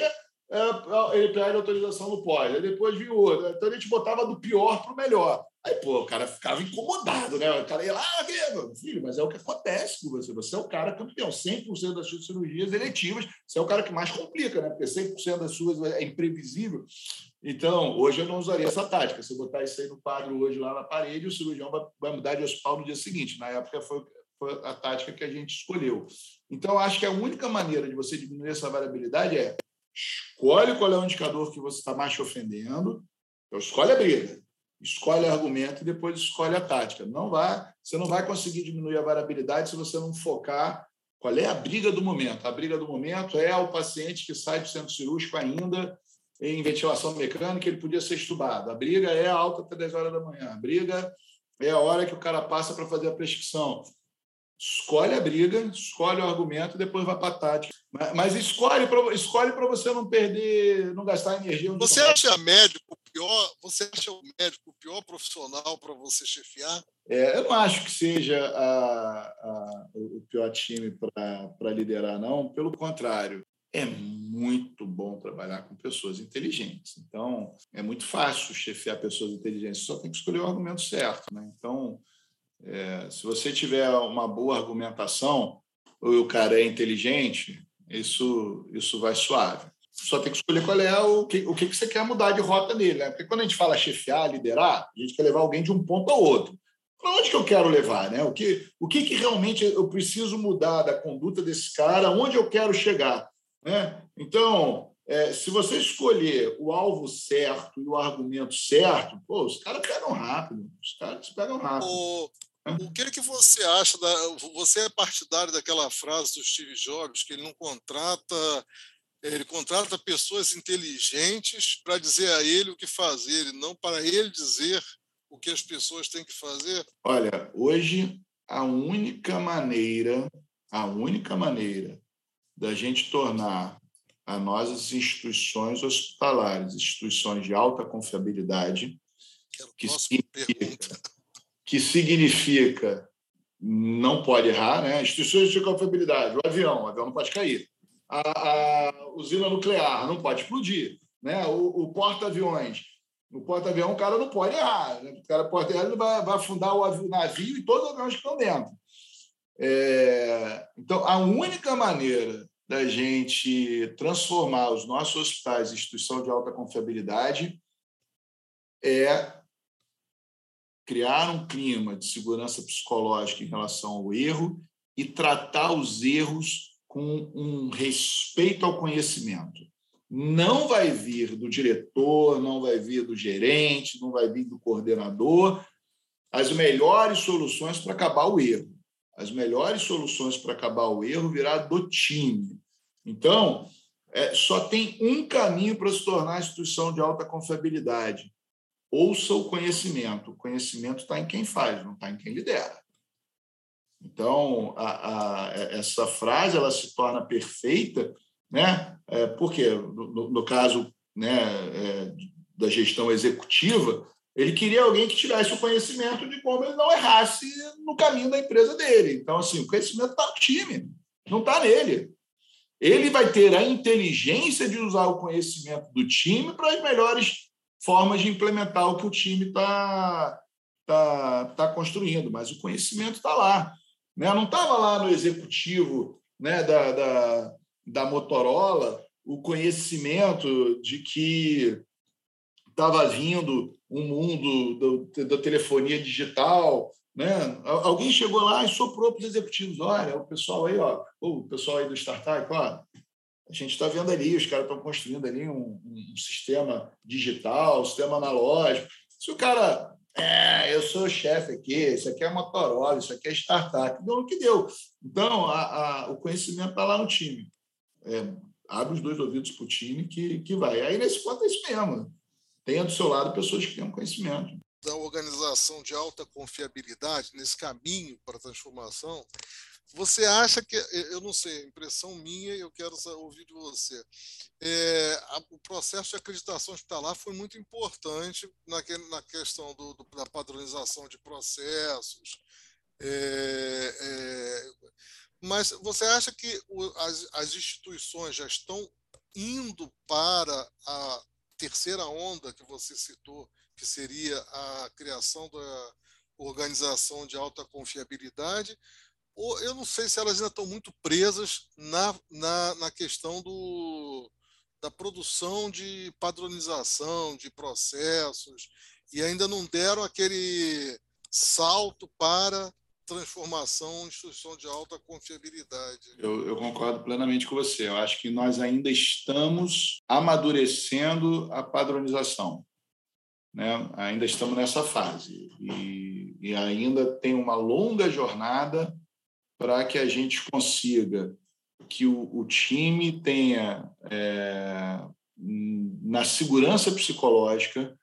é, ele pede autorização no pós. Aí depois viu outro. Então, a gente botava do pior para o melhor. Aí, pô, o cara ficava incomodado, né? O cara ia lá, ah, filho, mas é o que acontece com você. Você é o cara campeão. 100% das suas cirurgias eletivas, você é o cara que mais complica, né? Porque 100% das suas é imprevisível. Então, hoje eu não usaria essa tática. Se eu botar isso aí no quadro hoje lá na parede, o cirurgião vai, vai mudar de hospital no dia seguinte. Na época foi, foi a tática que a gente escolheu. Então, acho que a única maneira de você diminuir essa variabilidade é escolhe qual é o indicador que você está mais te ofendendo, então escolhe a briga escolhe argumento e depois escolhe a tática. Não vai, você não vai conseguir diminuir a variabilidade se você não focar qual é a briga do momento. A briga do momento é o paciente que sai do centro cirúrgico ainda em ventilação mecânica, ele podia ser estubado. A briga é alta até 10 horas da manhã. A briga é a hora que o cara passa para fazer a prescrição. Escolhe a briga, escolhe o argumento e depois vai para a tática. Mas escolhe para escolhe você não perder, não gastar energia. Você acha médico pior, você acha o médico o pior profissional para você chefiar? É, eu não acho que seja a, a, o pior time para liderar, não. Pelo contrário, é muito bom trabalhar com pessoas inteligentes. Então, é muito fácil chefiar pessoas inteligentes, só tem que escolher o argumento certo. Né? Então, é, se você tiver uma boa argumentação, ou o cara é inteligente, isso, isso vai suave só tem que escolher qual é o que, o que você quer mudar de rota nele. Né? Porque quando a gente fala chefiar, liderar, a gente quer levar alguém de um ponto ao outro. Para onde que eu quero levar? Né? O, que, o que, que realmente eu preciso mudar da conduta desse cara? Onde eu quero chegar? Né? Então, é, se você escolher o alvo certo e o argumento certo, pô, os caras pegam rápido. Os caras pegam rápido. O, o que, que você acha? Da, você é partidário daquela frase do Steve Jobs que ele não contrata ele contrata pessoas inteligentes para dizer a ele o que fazer, e não para ele dizer o que as pessoas têm que fazer? Olha, hoje a única maneira, a única maneira da gente tornar a nossas instituições hospitalares, instituições de alta confiabilidade, que significa, que significa não pode errar, né? Instituições de confiabilidade, o avião, o avião não pode cair a, a usina nuclear, não pode explodir. Né? O, o porta-aviões, no porta-avião o cara não pode errar. Né? O cara errar, ele vai, vai afundar o navio e todos os aviões que estão dentro. É, então, a única maneira da gente transformar os nossos hospitais em instituição de alta confiabilidade é criar um clima de segurança psicológica em relação ao erro e tratar os erros com um respeito ao conhecimento. Não vai vir do diretor, não vai vir do gerente, não vai vir do coordenador as melhores soluções para acabar o erro. As melhores soluções para acabar o erro virá do time. Então, é, só tem um caminho para se tornar instituição de alta confiabilidade. Ouça o conhecimento. O conhecimento está em quem faz, não está em quem lidera. Então, a, a, essa frase ela se torna perfeita, né? É, porque, no, no caso né, é, da gestão executiva, ele queria alguém que tivesse o conhecimento de como ele não errasse no caminho da empresa dele. Então, assim, o conhecimento está no time, não está nele. Ele vai ter a inteligência de usar o conhecimento do time para as melhores formas de implementar o que o time está tá, tá construindo, mas o conhecimento está lá. Né? Não estava lá no executivo né, da, da, da Motorola o conhecimento de que estava vindo um mundo do, da telefonia digital Né? Alguém chegou lá e soprou para os executivos: olha, o pessoal aí, ó, o pessoal aí do startup, ó, a gente está vendo ali, os caras estão construindo ali um, um, sistema digital, um sistema analógico. Se o cara, é, eu sou o chefe aqui, isso aqui é Motorola, isso aqui é startup, deu o que deu. Então, a, a, o conhecimento está lá no time. É, abre os dois ouvidos para o time que, que vai. Aí, nesse ponto, é isso mesmo. Tenha do seu lado pessoas que tenham conhecimento da organização de alta confiabilidade nesse caminho para a transformação, você acha que, eu não sei, impressão minha, eu quero ouvir de você. É, a, o processo de acreditação hospitalar foi muito importante na, na questão do, do, da padronização de processos. É, é, mas você acha que o, as, as instituições já estão indo para a terceira onda que você citou, que seria a criação da organização de alta confiabilidade, eu não sei se elas ainda estão muito presas na, na, na questão do, da produção de padronização de processos e ainda não deram aquele salto para transformação instituição de alta confiabilidade. Eu, eu, concordo plenamente com você. Eu acho que nós ainda estamos amadurecendo a padronização. Né? Ainda estamos nessa fase. E, e ainda tem uma longa jornada para que a gente consiga que o, o time tenha, é, na segurança psicológica,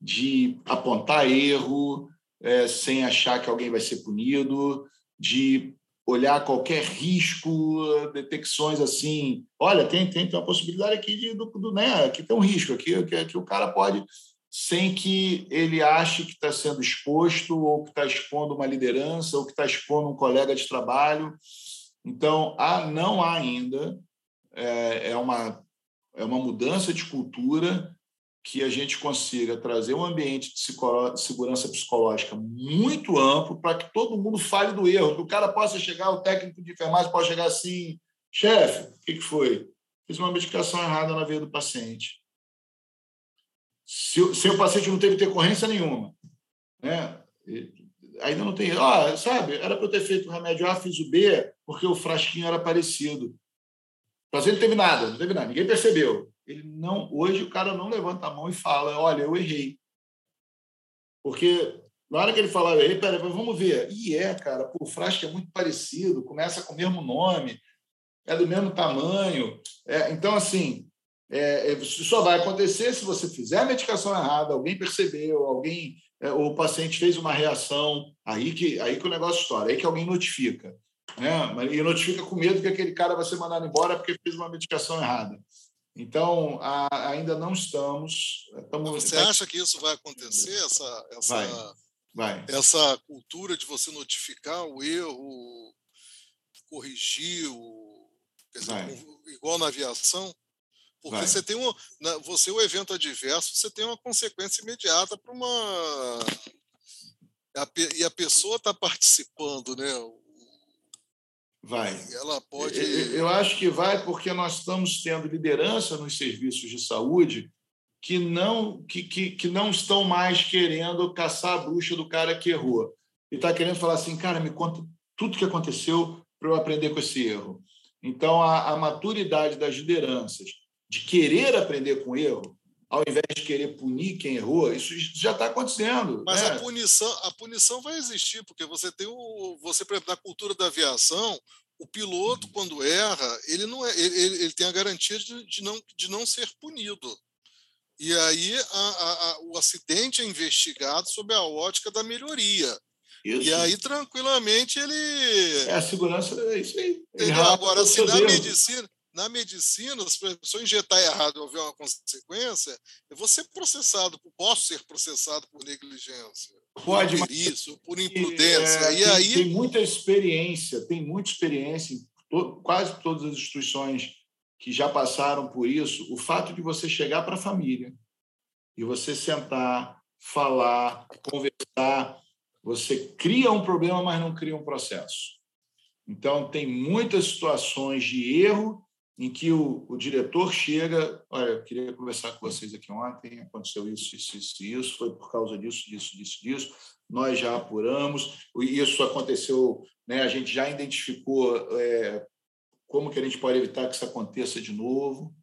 de apontar erro é, sem achar que alguém vai ser punido, de olhar qualquer risco, detecções assim. Olha, tem, tem, tem uma possibilidade aqui de do, do né, aqui tem um risco aqui que, que o cara pode sem que ele ache que está sendo exposto, ou que está expondo uma liderança, ou que está expondo um colega de trabalho. Então, há, não há ainda, é, é, uma, é uma mudança de cultura que a gente consiga trazer um ambiente de segurança psicológica muito amplo para que todo mundo fale do erro, que o cara possa chegar, o técnico de enfermagem pode chegar assim, chefe, o que foi? Fiz uma medicação errada na veia do paciente se, se o paciente não teve decorrência nenhuma, né? ainda não tem. Ah, sabe, era para eu ter feito o remédio A, fiz o B, porque o frasquinho era parecido. O paciente não teve nada, não teve nada, ninguém percebeu. Ele não, hoje o cara não levanta a mão e fala: olha, eu errei. Porque na hora que ele fala, ei, peraí, vamos ver. E é, cara, pô, o frasco é muito parecido, começa com o mesmo nome, é do mesmo tamanho. É, então, assim, é, isso é, só vai acontecer se você fizer a medicação errada, alguém percebeu, alguém, é, o paciente fez uma reação, aí que, aí que o negócio estoura, aí que alguém notifica. Né? E notifica com medo que aquele cara vai ser mandado embora porque fez uma medicação errada. Então, a, ainda não estamos. estamos você acha que isso vai acontecer, essa, essa, vai, vai. essa cultura de você notificar o erro, corrigir, o, dizer, igual na aviação? Porque Vai. você tem um. Você, o evento adverso, você tem uma consequência imediata para uma. E a pessoa está participando, né? Vai. Ela pode. Eu acho que vai porque nós estamos tendo liderança nos serviços de saúde que não, que, que, que não estão mais querendo caçar a bruxa do cara que errou. E está querendo falar assim, cara, me conta tudo o que aconteceu para eu aprender com esse erro. Então, a, a maturidade das lideranças de querer aprender com erro, ao invés de querer punir quem errou, isso já está acontecendo. Mas né? a punição, a punição vai existir, porque você tem o, você na cultura da aviação, o piloto quando erra, ele não é, ele, ele tem a garantia de, de, não, de não ser punido. E aí a, a, o acidente é investigado sob a ótica da melhoria. Isso. E aí, tranquilamente, ele. É a segurança, é isso aí. Agora, se na medicina, na medicina, se pessoa injetar errado e houver uma consequência, eu vou ser processado, posso ser processado por negligência. Pode, por isso, por imprudência. É, e tem, aí... tem muita experiência, tem muita experiência em to, quase todas as instituições que já passaram por isso. O fato de você chegar para a família e você sentar, falar, conversar, você cria um problema, mas não cria um processo. Então, tem muitas situações de erro em que o, o, diretor chega, olha, eu queria conversar com vocês aqui ontem, aconteceu isso, isso, isso, isso, foi por causa disso, disso, disso, disso, nós já apuramos, isso aconteceu, né, a gente já identificou é, como que a gente pode evitar que isso aconteça de novo.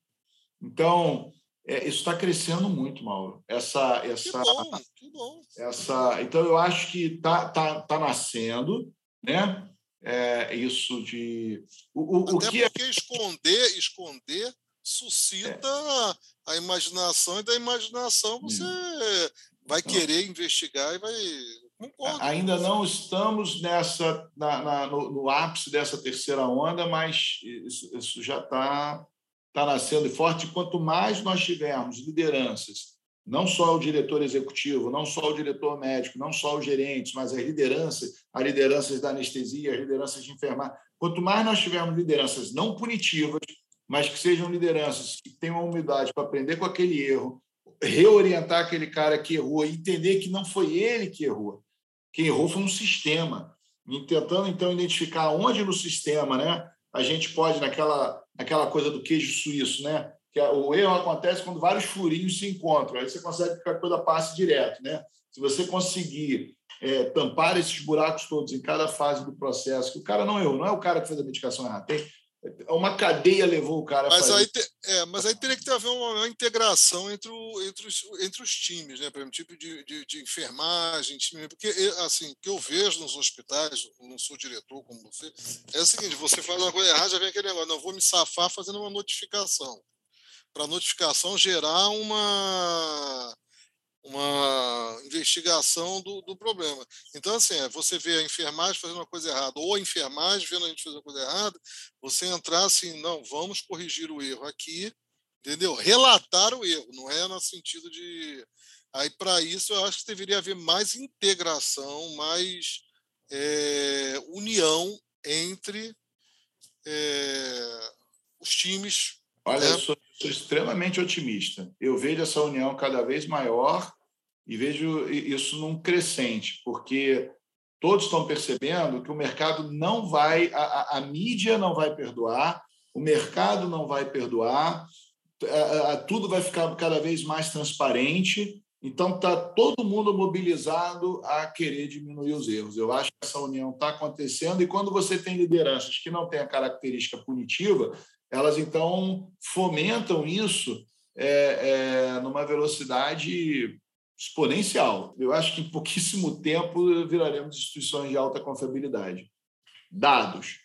Então, é, isso está crescendo muito, Mauro. Essa, essa, que bom, que bom. Essa, então, eu acho que está tá, tá nascendo, né? É, isso de. O, o, Até o que é porque é... esconder, esconder suscita é. a imaginação, e da imaginação você hum. vai então, querer investigar e vai. Concordo, ainda não estamos nessa na, na no, no, ápice dessa terceira onda, mas isso, isso já está está nascendo forte. Quanto mais nós tivermos lideranças, não só o diretor executivo, não só o diretor médico, não só os gerentes, mas as lideranças, as lideranças da anestesia, as lideranças de enfermagem. Quanto mais nós tivermos lideranças não punitivas, mas que sejam lideranças que tenham humildade para aprender com aquele erro, reorientar aquele cara que errou entender que não foi ele que errou. Quem errou foi um sistema. E tentando, então, identificar onde no sistema né, a gente pode, naquela aquela coisa do queijo suíço, né? Que o erro acontece quando vários furinhos se encontram. Aí você consegue que a coisa passe direto, né? Se você conseguir é, tampar esses buracos todos em cada fase do processo, que o cara não errou, não é o cara que fez a medicação errada, tem uma cadeia levou o cara mas aí te, é, mas aí teria que haver uma, uma integração entre, o, entre, os, entre os times, né? Por exemplo, tipo de, de, de enfermagem, time, porque assim, o que eu vejo nos hospitais, não sou diretor como você, é o seguinte: você faz uma coisa errada, já vem aquele negócio, não vou me safar fazendo uma notificação. Para a notificação gerar uma uma investigação do, do problema. Então, assim, é, você vê a enfermagem fazendo uma coisa errada, ou a enfermagem vendo a gente fazer uma coisa errada, você entrar assim, não, vamos corrigir o erro aqui, entendeu? Relatar o erro, não é no sentido de. Aí, para isso, eu acho que deveria haver mais integração, mais é, união entre é, os times. Olha, né? eu sou extremamente otimista. Eu vejo essa união cada vez maior e vejo isso num crescente, porque todos estão percebendo que o mercado não vai, a, a mídia não vai perdoar, o mercado não vai perdoar, a, a, tudo vai ficar cada vez mais transparente. Então, está todo mundo mobilizado a querer diminuir os erros. Eu acho que essa união está acontecendo, e quando você tem lideranças que não têm a característica punitiva, elas então fomentam isso é, é, numa velocidade exponencial. Eu acho que em pouquíssimo tempo viraremos instituições de alta confiabilidade. Dados.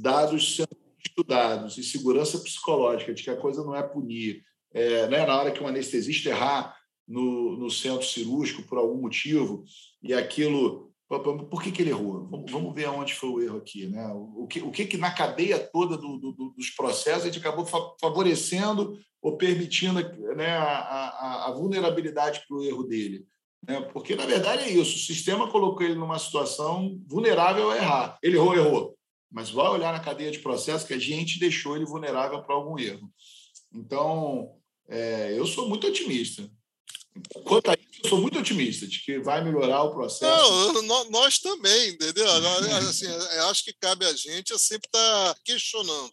Dados sendo estudados e segurança psicológica de que a coisa não é punir. É, né, na hora que um anestesista errar no, no centro cirúrgico por algum motivo e aquilo por que, que ele errou? Vamos, vamos ver aonde foi o erro aqui. Né? O, que, o que, que na cadeia toda do, do, dos processos a gente acabou favorecendo ou permitindo né, a, a, a vulnerabilidade para o erro dele? Né? Porque, na verdade, é isso. O sistema colocou ele numa situação vulnerável a errar. Ele errou, errou. Mas vai olhar na cadeia de processo que a gente deixou ele vulnerável para algum erro. Então, é, eu sou muito otimista. Quanto a sou muito otimista de que vai melhorar o processo. Não, nós também, entendeu? Assim, eu acho que cabe a gente a sempre estar tá questionando.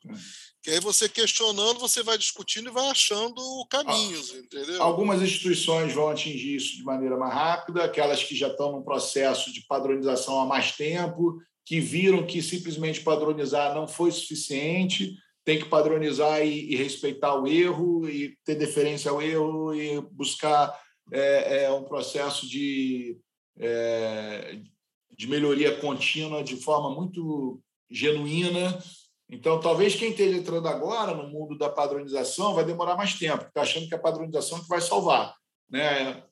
Que aí você questionando, você vai discutindo e vai achando caminhos, entendeu? Algumas instituições vão atingir isso de maneira mais rápida, aquelas que já estão num processo de padronização há mais tempo, que viram que simplesmente padronizar não foi suficiente, tem que padronizar e, e respeitar o erro, e ter deferência ao erro, e buscar é, é um processo de, é, de melhoria contínua de forma muito genuína. Então, talvez quem esteja entrando agora no mundo da padronização vai demorar mais tempo, está achando que a padronização é que vai salvar. Né?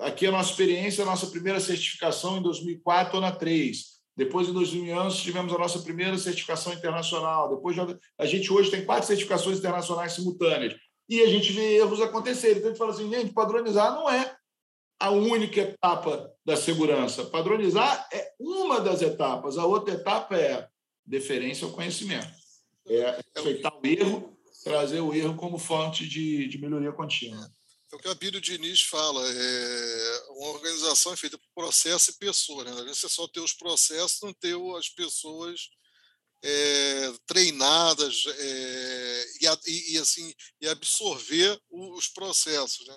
Aqui a nossa experiência, a nossa primeira certificação em 2004, na 3. Depois, em 2011, tivemos a nossa primeira certificação internacional. Depois, a gente hoje tem quatro certificações internacionais simultâneas e a gente vê erros acontecerem. Então, a gente fala assim, gente, padronizar não é a única etapa da segurança. Padronizar é uma das etapas. A outra etapa é deferência ao conhecimento. É aceitar o erro, trazer o erro como fonte de, de melhoria contínua. É o que a Bíblia Diniz fala, é uma organização é feita por processo e pessoa. Né? Você só ter os processos, não ter as pessoas é, treinadas é, e, e, assim e absorver os processos, né?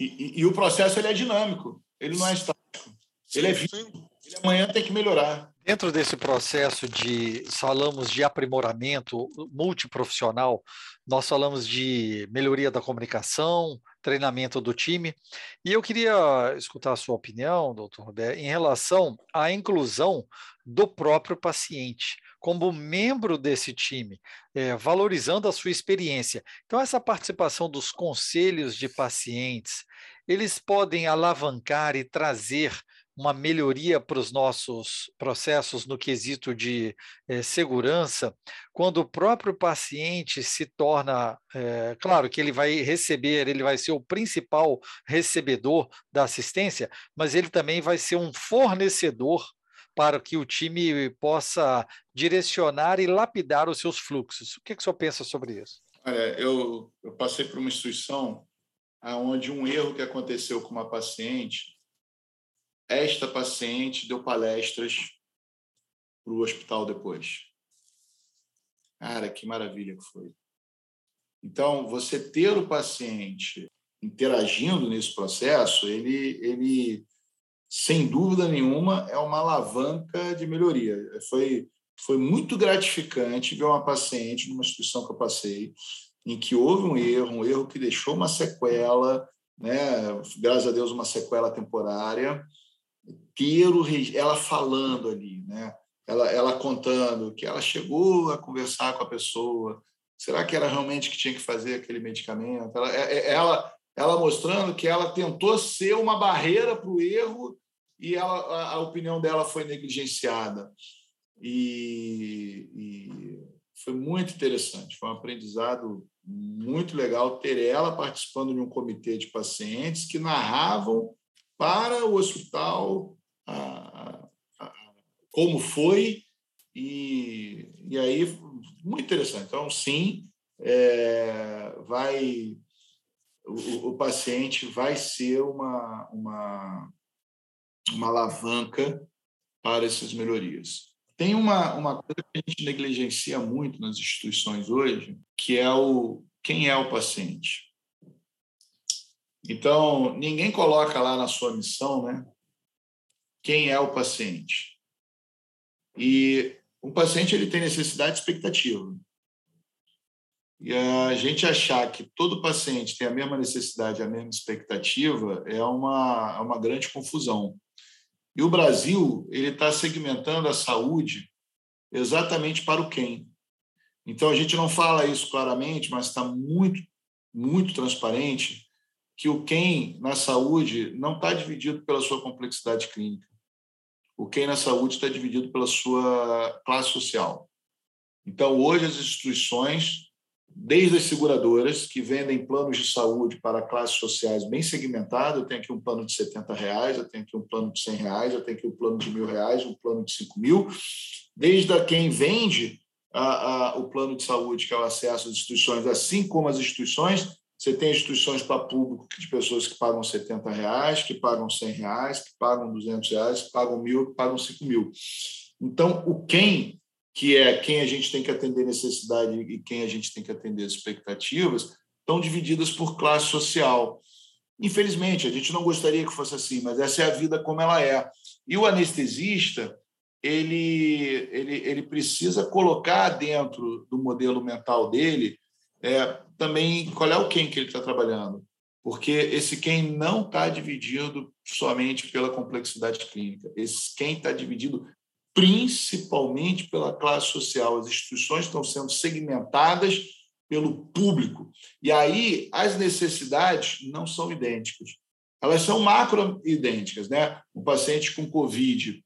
E, e, e, o processo ele é dinâmico, ele não é estático, ele é vivo. Ele amanhã tem que melhorar. Dentro desse processo de falamos de aprimoramento multiprofissional, nós falamos de melhoria da comunicação, treinamento do time, e eu queria escutar a sua opinião, doutor Roberto, em relação à inclusão do próprio paciente como membro desse time, é, valorizando a sua experiência. Então, essa participação dos conselhos de pacientes, eles podem alavancar e trazer uma melhoria para os nossos processos no quesito de eh, segurança, quando o próprio paciente se torna, eh, claro que ele vai receber, ele vai ser o principal recebedor da assistência, mas ele também vai ser um fornecedor para que o time possa direcionar e lapidar os seus fluxos. O que, que o senhor pensa sobre isso? Eu, eu passei por uma instituição onde um erro que aconteceu com uma paciente, esta paciente deu palestras para o hospital depois. Cara, que maravilha que foi. Então, você ter o paciente interagindo nesse processo, ele, ele sem dúvida nenhuma, é uma alavanca de melhoria. Foi, foi muito gratificante ver uma paciente numa instituição que eu passei, em que houve um erro, um erro que deixou uma sequela, né? graças a Deus, uma sequela temporária, ter o, ela falando ali, né? ela, ela contando que ela chegou a conversar com a pessoa, será que era realmente que tinha que fazer aquele medicamento? Ela, é, é, ela, ela mostrando que ela tentou ser uma barreira para o erro e ela, a, a, opinião dela foi negligenciada. E, e, foi muito interessante, foi um aprendizado muito legal ter ela participando de um comitê de pacientes que narravam para o hospital a, a, como foi e, e aí muito interessante. Então, sim, é, vai o, o, paciente vai ser uma, uma, uma alavanca para essas melhorias. Tem uma, uma coisa que a gente negligencia muito nas instituições hoje, que é o quem é o paciente. Então, ninguém coloca lá na sua missão, né? Quem é o paciente? E o paciente ele tem necessidade de expectativa. E a gente achar que todo paciente tem a mesma necessidade, a mesma expectativa, é uma, é uma grande confusão. E o Brasil ele está segmentando a saúde exatamente para o quem. Então a gente não fala isso claramente, mas está muito, muito transparente que o quem na saúde não está dividido pela sua complexidade clínica. O quem na saúde está dividido pela sua classe social. Então hoje as instituições desde as seguradoras, que vendem planos de saúde para classes sociais bem segmentadas. Eu tenho aqui um plano de 70 reais, eu tenho aqui um plano de 100 reais, eu tenho aqui um plano de mil reais, um plano de 5 mil. Desde a quem vende a, a, o plano de saúde, que é o acesso às instituições, assim como as instituições, você tem instituições para público de pessoas que pagam 70 reais, que pagam 100 reais, que pagam 200 reais, que pagam mil, que pagam 5 mil. Então, o quem que é quem a gente tem que atender necessidade e quem a gente tem que atender expectativas, estão divididas por classe social. Infelizmente, a gente não gostaria que fosse assim, mas essa é a vida como ela é. E o anestesista, ele, ele, ele precisa colocar dentro do modelo mental dele é, também qual é o quem que ele está trabalhando. Porque esse quem não está dividido somente pela complexidade clínica. Esse quem está dividido principalmente pela classe social. As instituições estão sendo segmentadas pelo público. E aí as necessidades não são idênticas. Elas são macro-idênticas. Né? Um paciente com Covid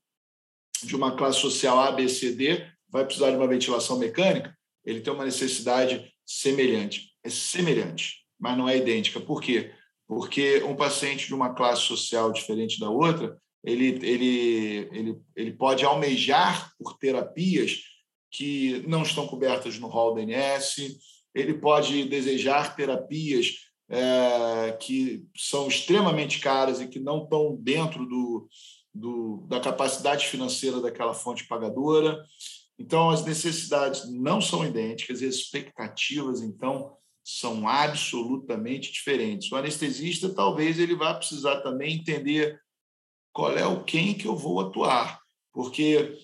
de uma classe social A, B, C, D vai precisar de uma ventilação mecânica, ele tem uma necessidade semelhante. É semelhante, mas não é idêntica. Por quê? Porque um paciente de uma classe social diferente da outra, ele, ele, ele, ele pode almejar por terapias que não estão cobertas no rol da INS, ele pode desejar terapias é, que são extremamente caras e que não estão dentro do, do, da capacidade financeira daquela fonte pagadora. Então, as necessidades não são idênticas, as expectativas, então, são absolutamente diferentes. O anestesista, talvez, ele vá precisar também entender qual é o quem que eu vou atuar, porque,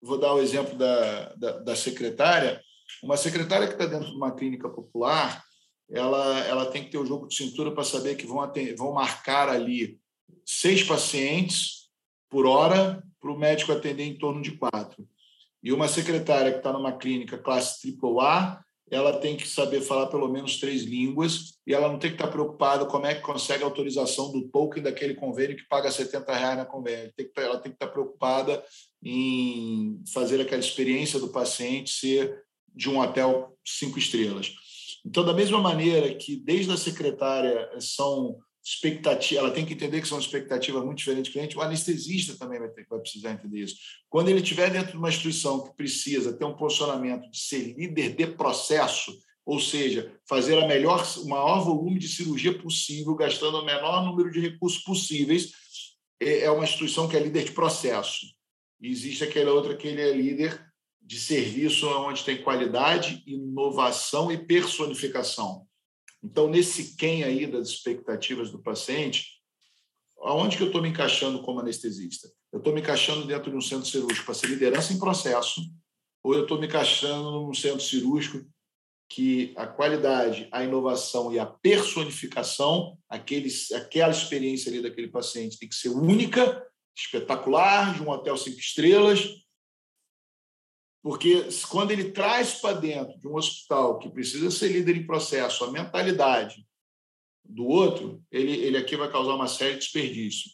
vou dar o exemplo da, da, da secretária, uma secretária que está dentro de uma clínica popular, ela, ela tem que ter o jogo de cintura para saber que vão, atender, vão marcar ali seis pacientes por hora para o médico atender em torno de quatro. E uma secretária que está numa clínica classe AAA, ela tem que saber falar pelo menos três línguas e ela não tem que estar tá preocupada como é que consegue a autorização do token daquele convênio que paga 70 reais na convênio. Tá, ela tem que estar tá preocupada em fazer aquela experiência do paciente ser de um hotel cinco estrelas. Então, da mesma maneira que desde a secretária são expectativas, ela tem que entender que são expectativas muito diferentes do cliente, o anestesista também vai, ter, vai precisar entender isso. Quando ele estiver dentro de uma instituição que precisa ter um posicionamento de ser líder de processo, ou seja, fazer a melhor, o maior volume de cirurgia possível, gastando o menor número de recursos possíveis, é, é uma instituição que é líder de processo. E existe aquela outra que ele é líder de serviço onde tem qualidade, inovação e personificação. Então, nesse quem aí das expectativas do paciente, aonde que eu estou me encaixando como anestesista? Eu estou me encaixando dentro de um centro cirúrgico para ser liderança em processo, ou eu estou me encaixando num centro cirúrgico que a qualidade, a inovação e a personificação, aqueles, aquela experiência ali daquele paciente tem que ser única, espetacular, de um hotel cinco estrelas, porque quando ele traz para dentro de um hospital que precisa ser líder em processo a mentalidade do outro, ele, ele aqui vai causar uma série de desperdício.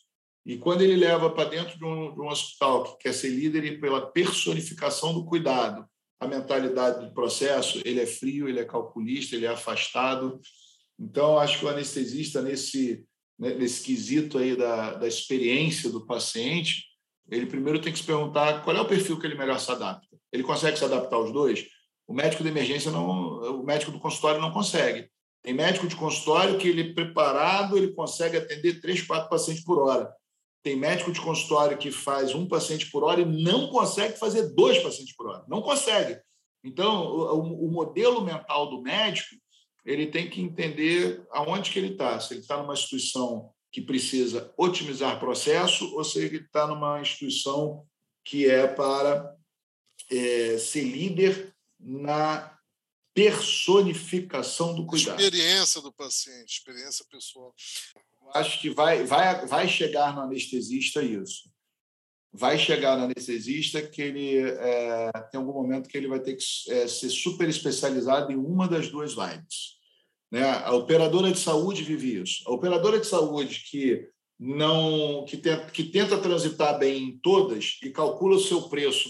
E quando ele leva para dentro de um, de um hospital que quer ser líder pela personificação do cuidado, a mentalidade do processo, ele é frio, ele é calculista, ele é afastado. Então, acho que o anestesista, nesse, né, nesse quesito aí da, da experiência do paciente, ele primeiro tem que se perguntar qual é o perfil que ele melhor se adapta. Ele consegue se adaptar aos dois? O médico de emergência não, o médico do consultório não consegue. Tem médico de consultório que ele preparado, ele consegue atender três, quatro pacientes por hora. Tem médico de consultório que faz um paciente por hora e não consegue fazer dois pacientes por hora. Não consegue. Então, o, o modelo mental do médico, ele tem que entender aonde que ele está. Se ele está numa instituição que precisa otimizar processo ou se ele está numa instituição que é para é, ser líder na personificação do cuidado. Experiência do paciente, experiência pessoal. Acho que vai, vai, vai chegar no anestesista isso. Vai chegar no anestesista que ele é, tem algum momento que ele vai ter que é, ser super especializado em uma das duas vibes. Né? A operadora de saúde vive isso. A operadora de saúde que não que tenta, que tenta transitar bem em todas e calcula o seu preço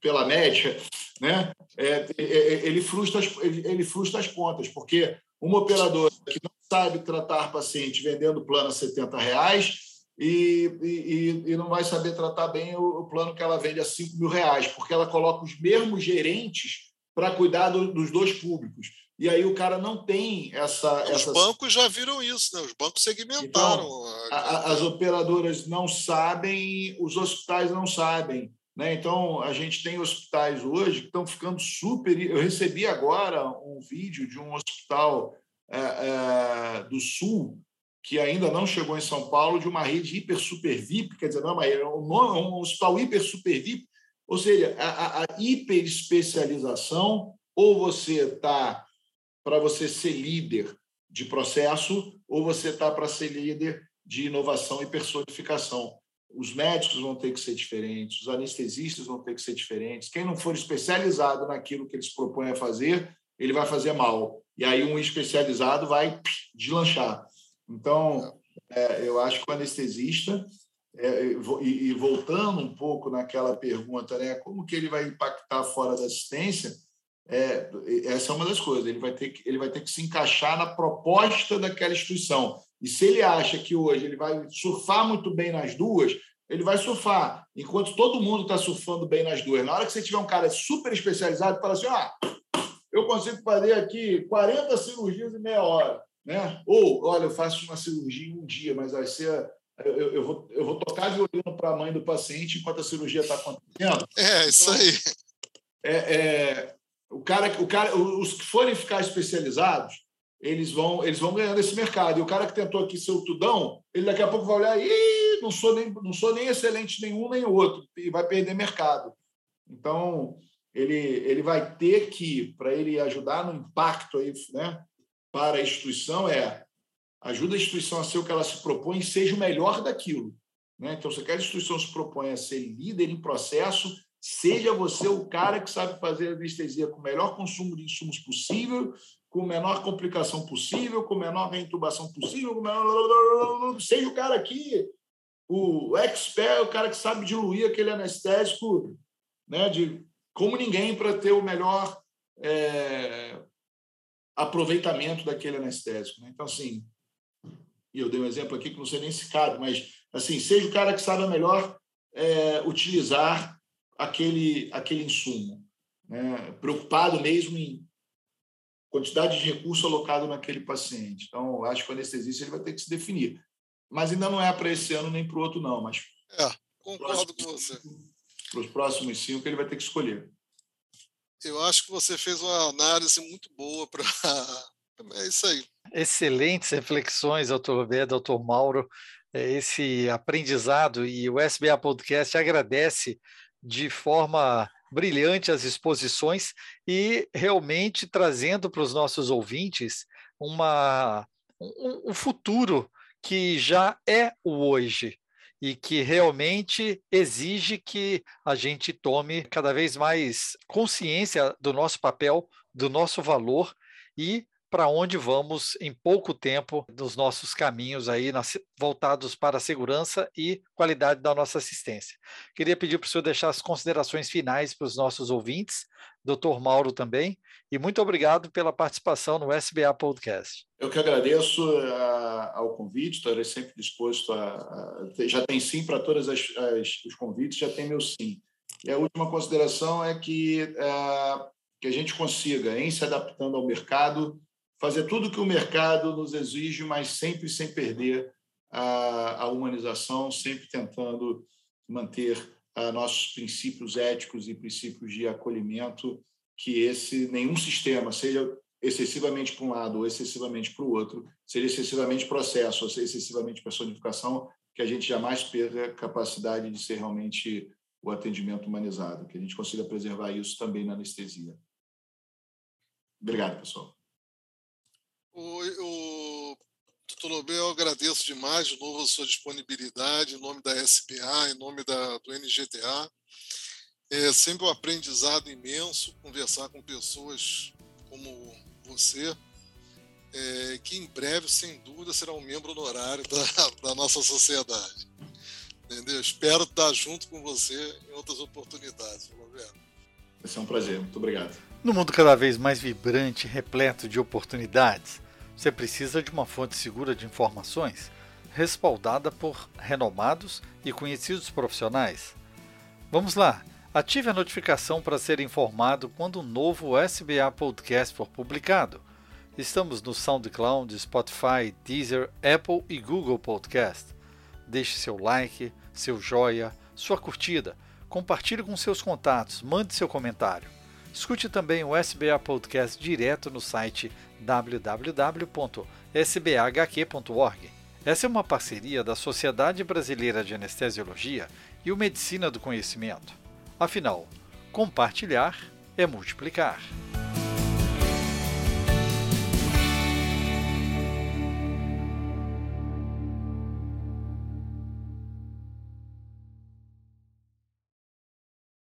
pela média, né? É, é, é, ele, frustra as, ele, frustra as contas, porque uma operadora que não sabe tratar paciente vendendo plano a 70 reais e, e, e não vai saber tratar bem o, o, plano que ela vende a 5 mil reais, porque ela coloca os mesmos gerentes para cuidar do, dos dois públicos. E aí o cara não tem essa. Os essa... bancos já viram isso, né? Os bancos segmentaram. Então, a, as operadoras não sabem, os hospitais não sabem. Né? Então, a gente tem hospitais hoje que estão ficando super. Eu recebi agora um vídeo de um hospital é, é, do Sul, que ainda não chegou em São Paulo, de uma rede hiper super VIP, quer dizer, não, mas é um, um hospital hiper super VIP, ou seja, a, a hiper especialização, ou você está para você ser líder de processo, ou você está para ser líder de inovação e personificação os médicos vão ter que ser diferentes, os anestesistas vão ter que ser diferentes. Quem não for especializado naquilo que eles propõem a fazer, ele vai fazer mal. E aí um especializado vai deslanchar. Então, é, eu acho que o anestesista, é, e, e, voltando um pouco naquela pergunta, né, como que ele vai impactar fora da assistência, é, essa é uma das coisas. Ele vai, ter que, ele vai ter que se encaixar na proposta daquela instituição. E se ele acha que hoje ele vai surfar muito bem nas duas, ele vai surfar. Enquanto todo mundo está surfando bem nas duas. Na hora que você tiver um cara super especializado, fala assim: ah, eu consigo fazer aqui 40 cirurgias em meia hora. Né? Ou, olha, eu faço uma cirurgia em um dia, mas vai ser eu, eu, vou, eu vou tocar violino para a mãe do paciente enquanto a cirurgia está acontecendo. É, isso então, aí. É, é, o cara, o cara, os que forem ficar especializados, eles vão, eles vão ganhando esse mercado. E o cara que tentou aqui ser o tudão, ele daqui a pouco vai olhar e não sou nem, não sou nem excelente nenhum nem outro e vai perder mercado. Então ele, ele vai ter que, para ele ajudar no impacto aí, né, para a instituição, é ajuda a instituição a ser o que ela se propõe e seja o melhor daquilo. Né? Então, se aquela instituição se propõe a ser líder em processo, seja você o cara que sabe fazer anestesia com o melhor consumo de insumos possível, com a menor complicação possível, com a menor reintubação possível, com menor... seja o cara aqui, o expert, o cara que sabe diluir aquele anestésico né, de como ninguém para ter o melhor é, aproveitamento daquele anestésico. Né? Então, assim, e eu dei um exemplo aqui que não sei nem se cabe, mas assim, seja o cara que sabe melhor é, utilizar aquele, aquele insumo, né? preocupado mesmo em quantidade de recurso alocado naquele paciente. Então, acho que o anestesista ele vai ter que se definir. Mas ainda não é para esse ano nem para o outro, não. Mas é, concordo com você. Para os próximos cinco, ele vai ter que escolher. Eu acho que você fez uma análise muito boa para. É isso aí. Excelentes reflexões, doutor Roberto, doutor Mauro. É, esse aprendizado e o SBA Podcast agradece de forma brilhante as exposições e realmente trazendo para os nossos ouvintes uma, um, um futuro que já é o hoje e que realmente exige que a gente tome cada vez mais consciência do nosso papel, do nosso valor e para onde vamos em pouco tempo nos nossos caminhos aí voltados para a segurança e qualidade da nossa assistência. Queria pedir para o senhor deixar as considerações finais para os nossos ouvintes, doutor Mauro também, e muito obrigado pela participação no SBA Podcast. Eu que agradeço a, eh, ao convite, estarei sempre disposto a, a, Já tem sim para todos os convites, já tem meu sim. E a última consideração é que, é, que a gente consiga, em se adaptando ao mercado, fazer tudo o que o mercado nos exige, mas sempre sem perder a, a humanização, sempre tentando manter a, nossos princípios éticos e princípios de acolhimento, que esse nenhum sistema, seja excessivamente para um lado ou excessivamente para o outro, seja excessivamente processo ou seja excessivamente personificação, que a gente jamais perca a capacidade de ser realmente o atendimento humanizado, que a gente consiga preservar isso também na anestesia. Obrigado, pessoal. O, o doutor Lobel, eu agradeço demais de novo a sua disponibilidade em nome da SBA, em nome da, do NGTA. É sempre um aprendizado imenso conversar com pessoas como você, é, que em breve, sem dúvida, será um membro honorário da, da nossa sociedade. Entendeu? Espero estar junto com você em outras oportunidades, Roberto. Vai ser um prazer. Muito obrigado. No mundo cada vez mais vibrante e repleto de oportunidades, você precisa de uma fonte segura de informações, respaldada por renomados e conhecidos profissionais. Vamos lá, ative a notificação para ser informado quando um novo SBA Podcast for publicado. Estamos no SoundCloud, Spotify, Deezer, Apple e Google Podcast. Deixe seu like, seu joia, sua curtida, compartilhe com seus contatos, mande seu comentário. Escute também o SBA Podcast direto no site www.sbhq.org. Essa é uma parceria da Sociedade Brasileira de Anestesiologia e o Medicina do Conhecimento. Afinal, compartilhar é multiplicar.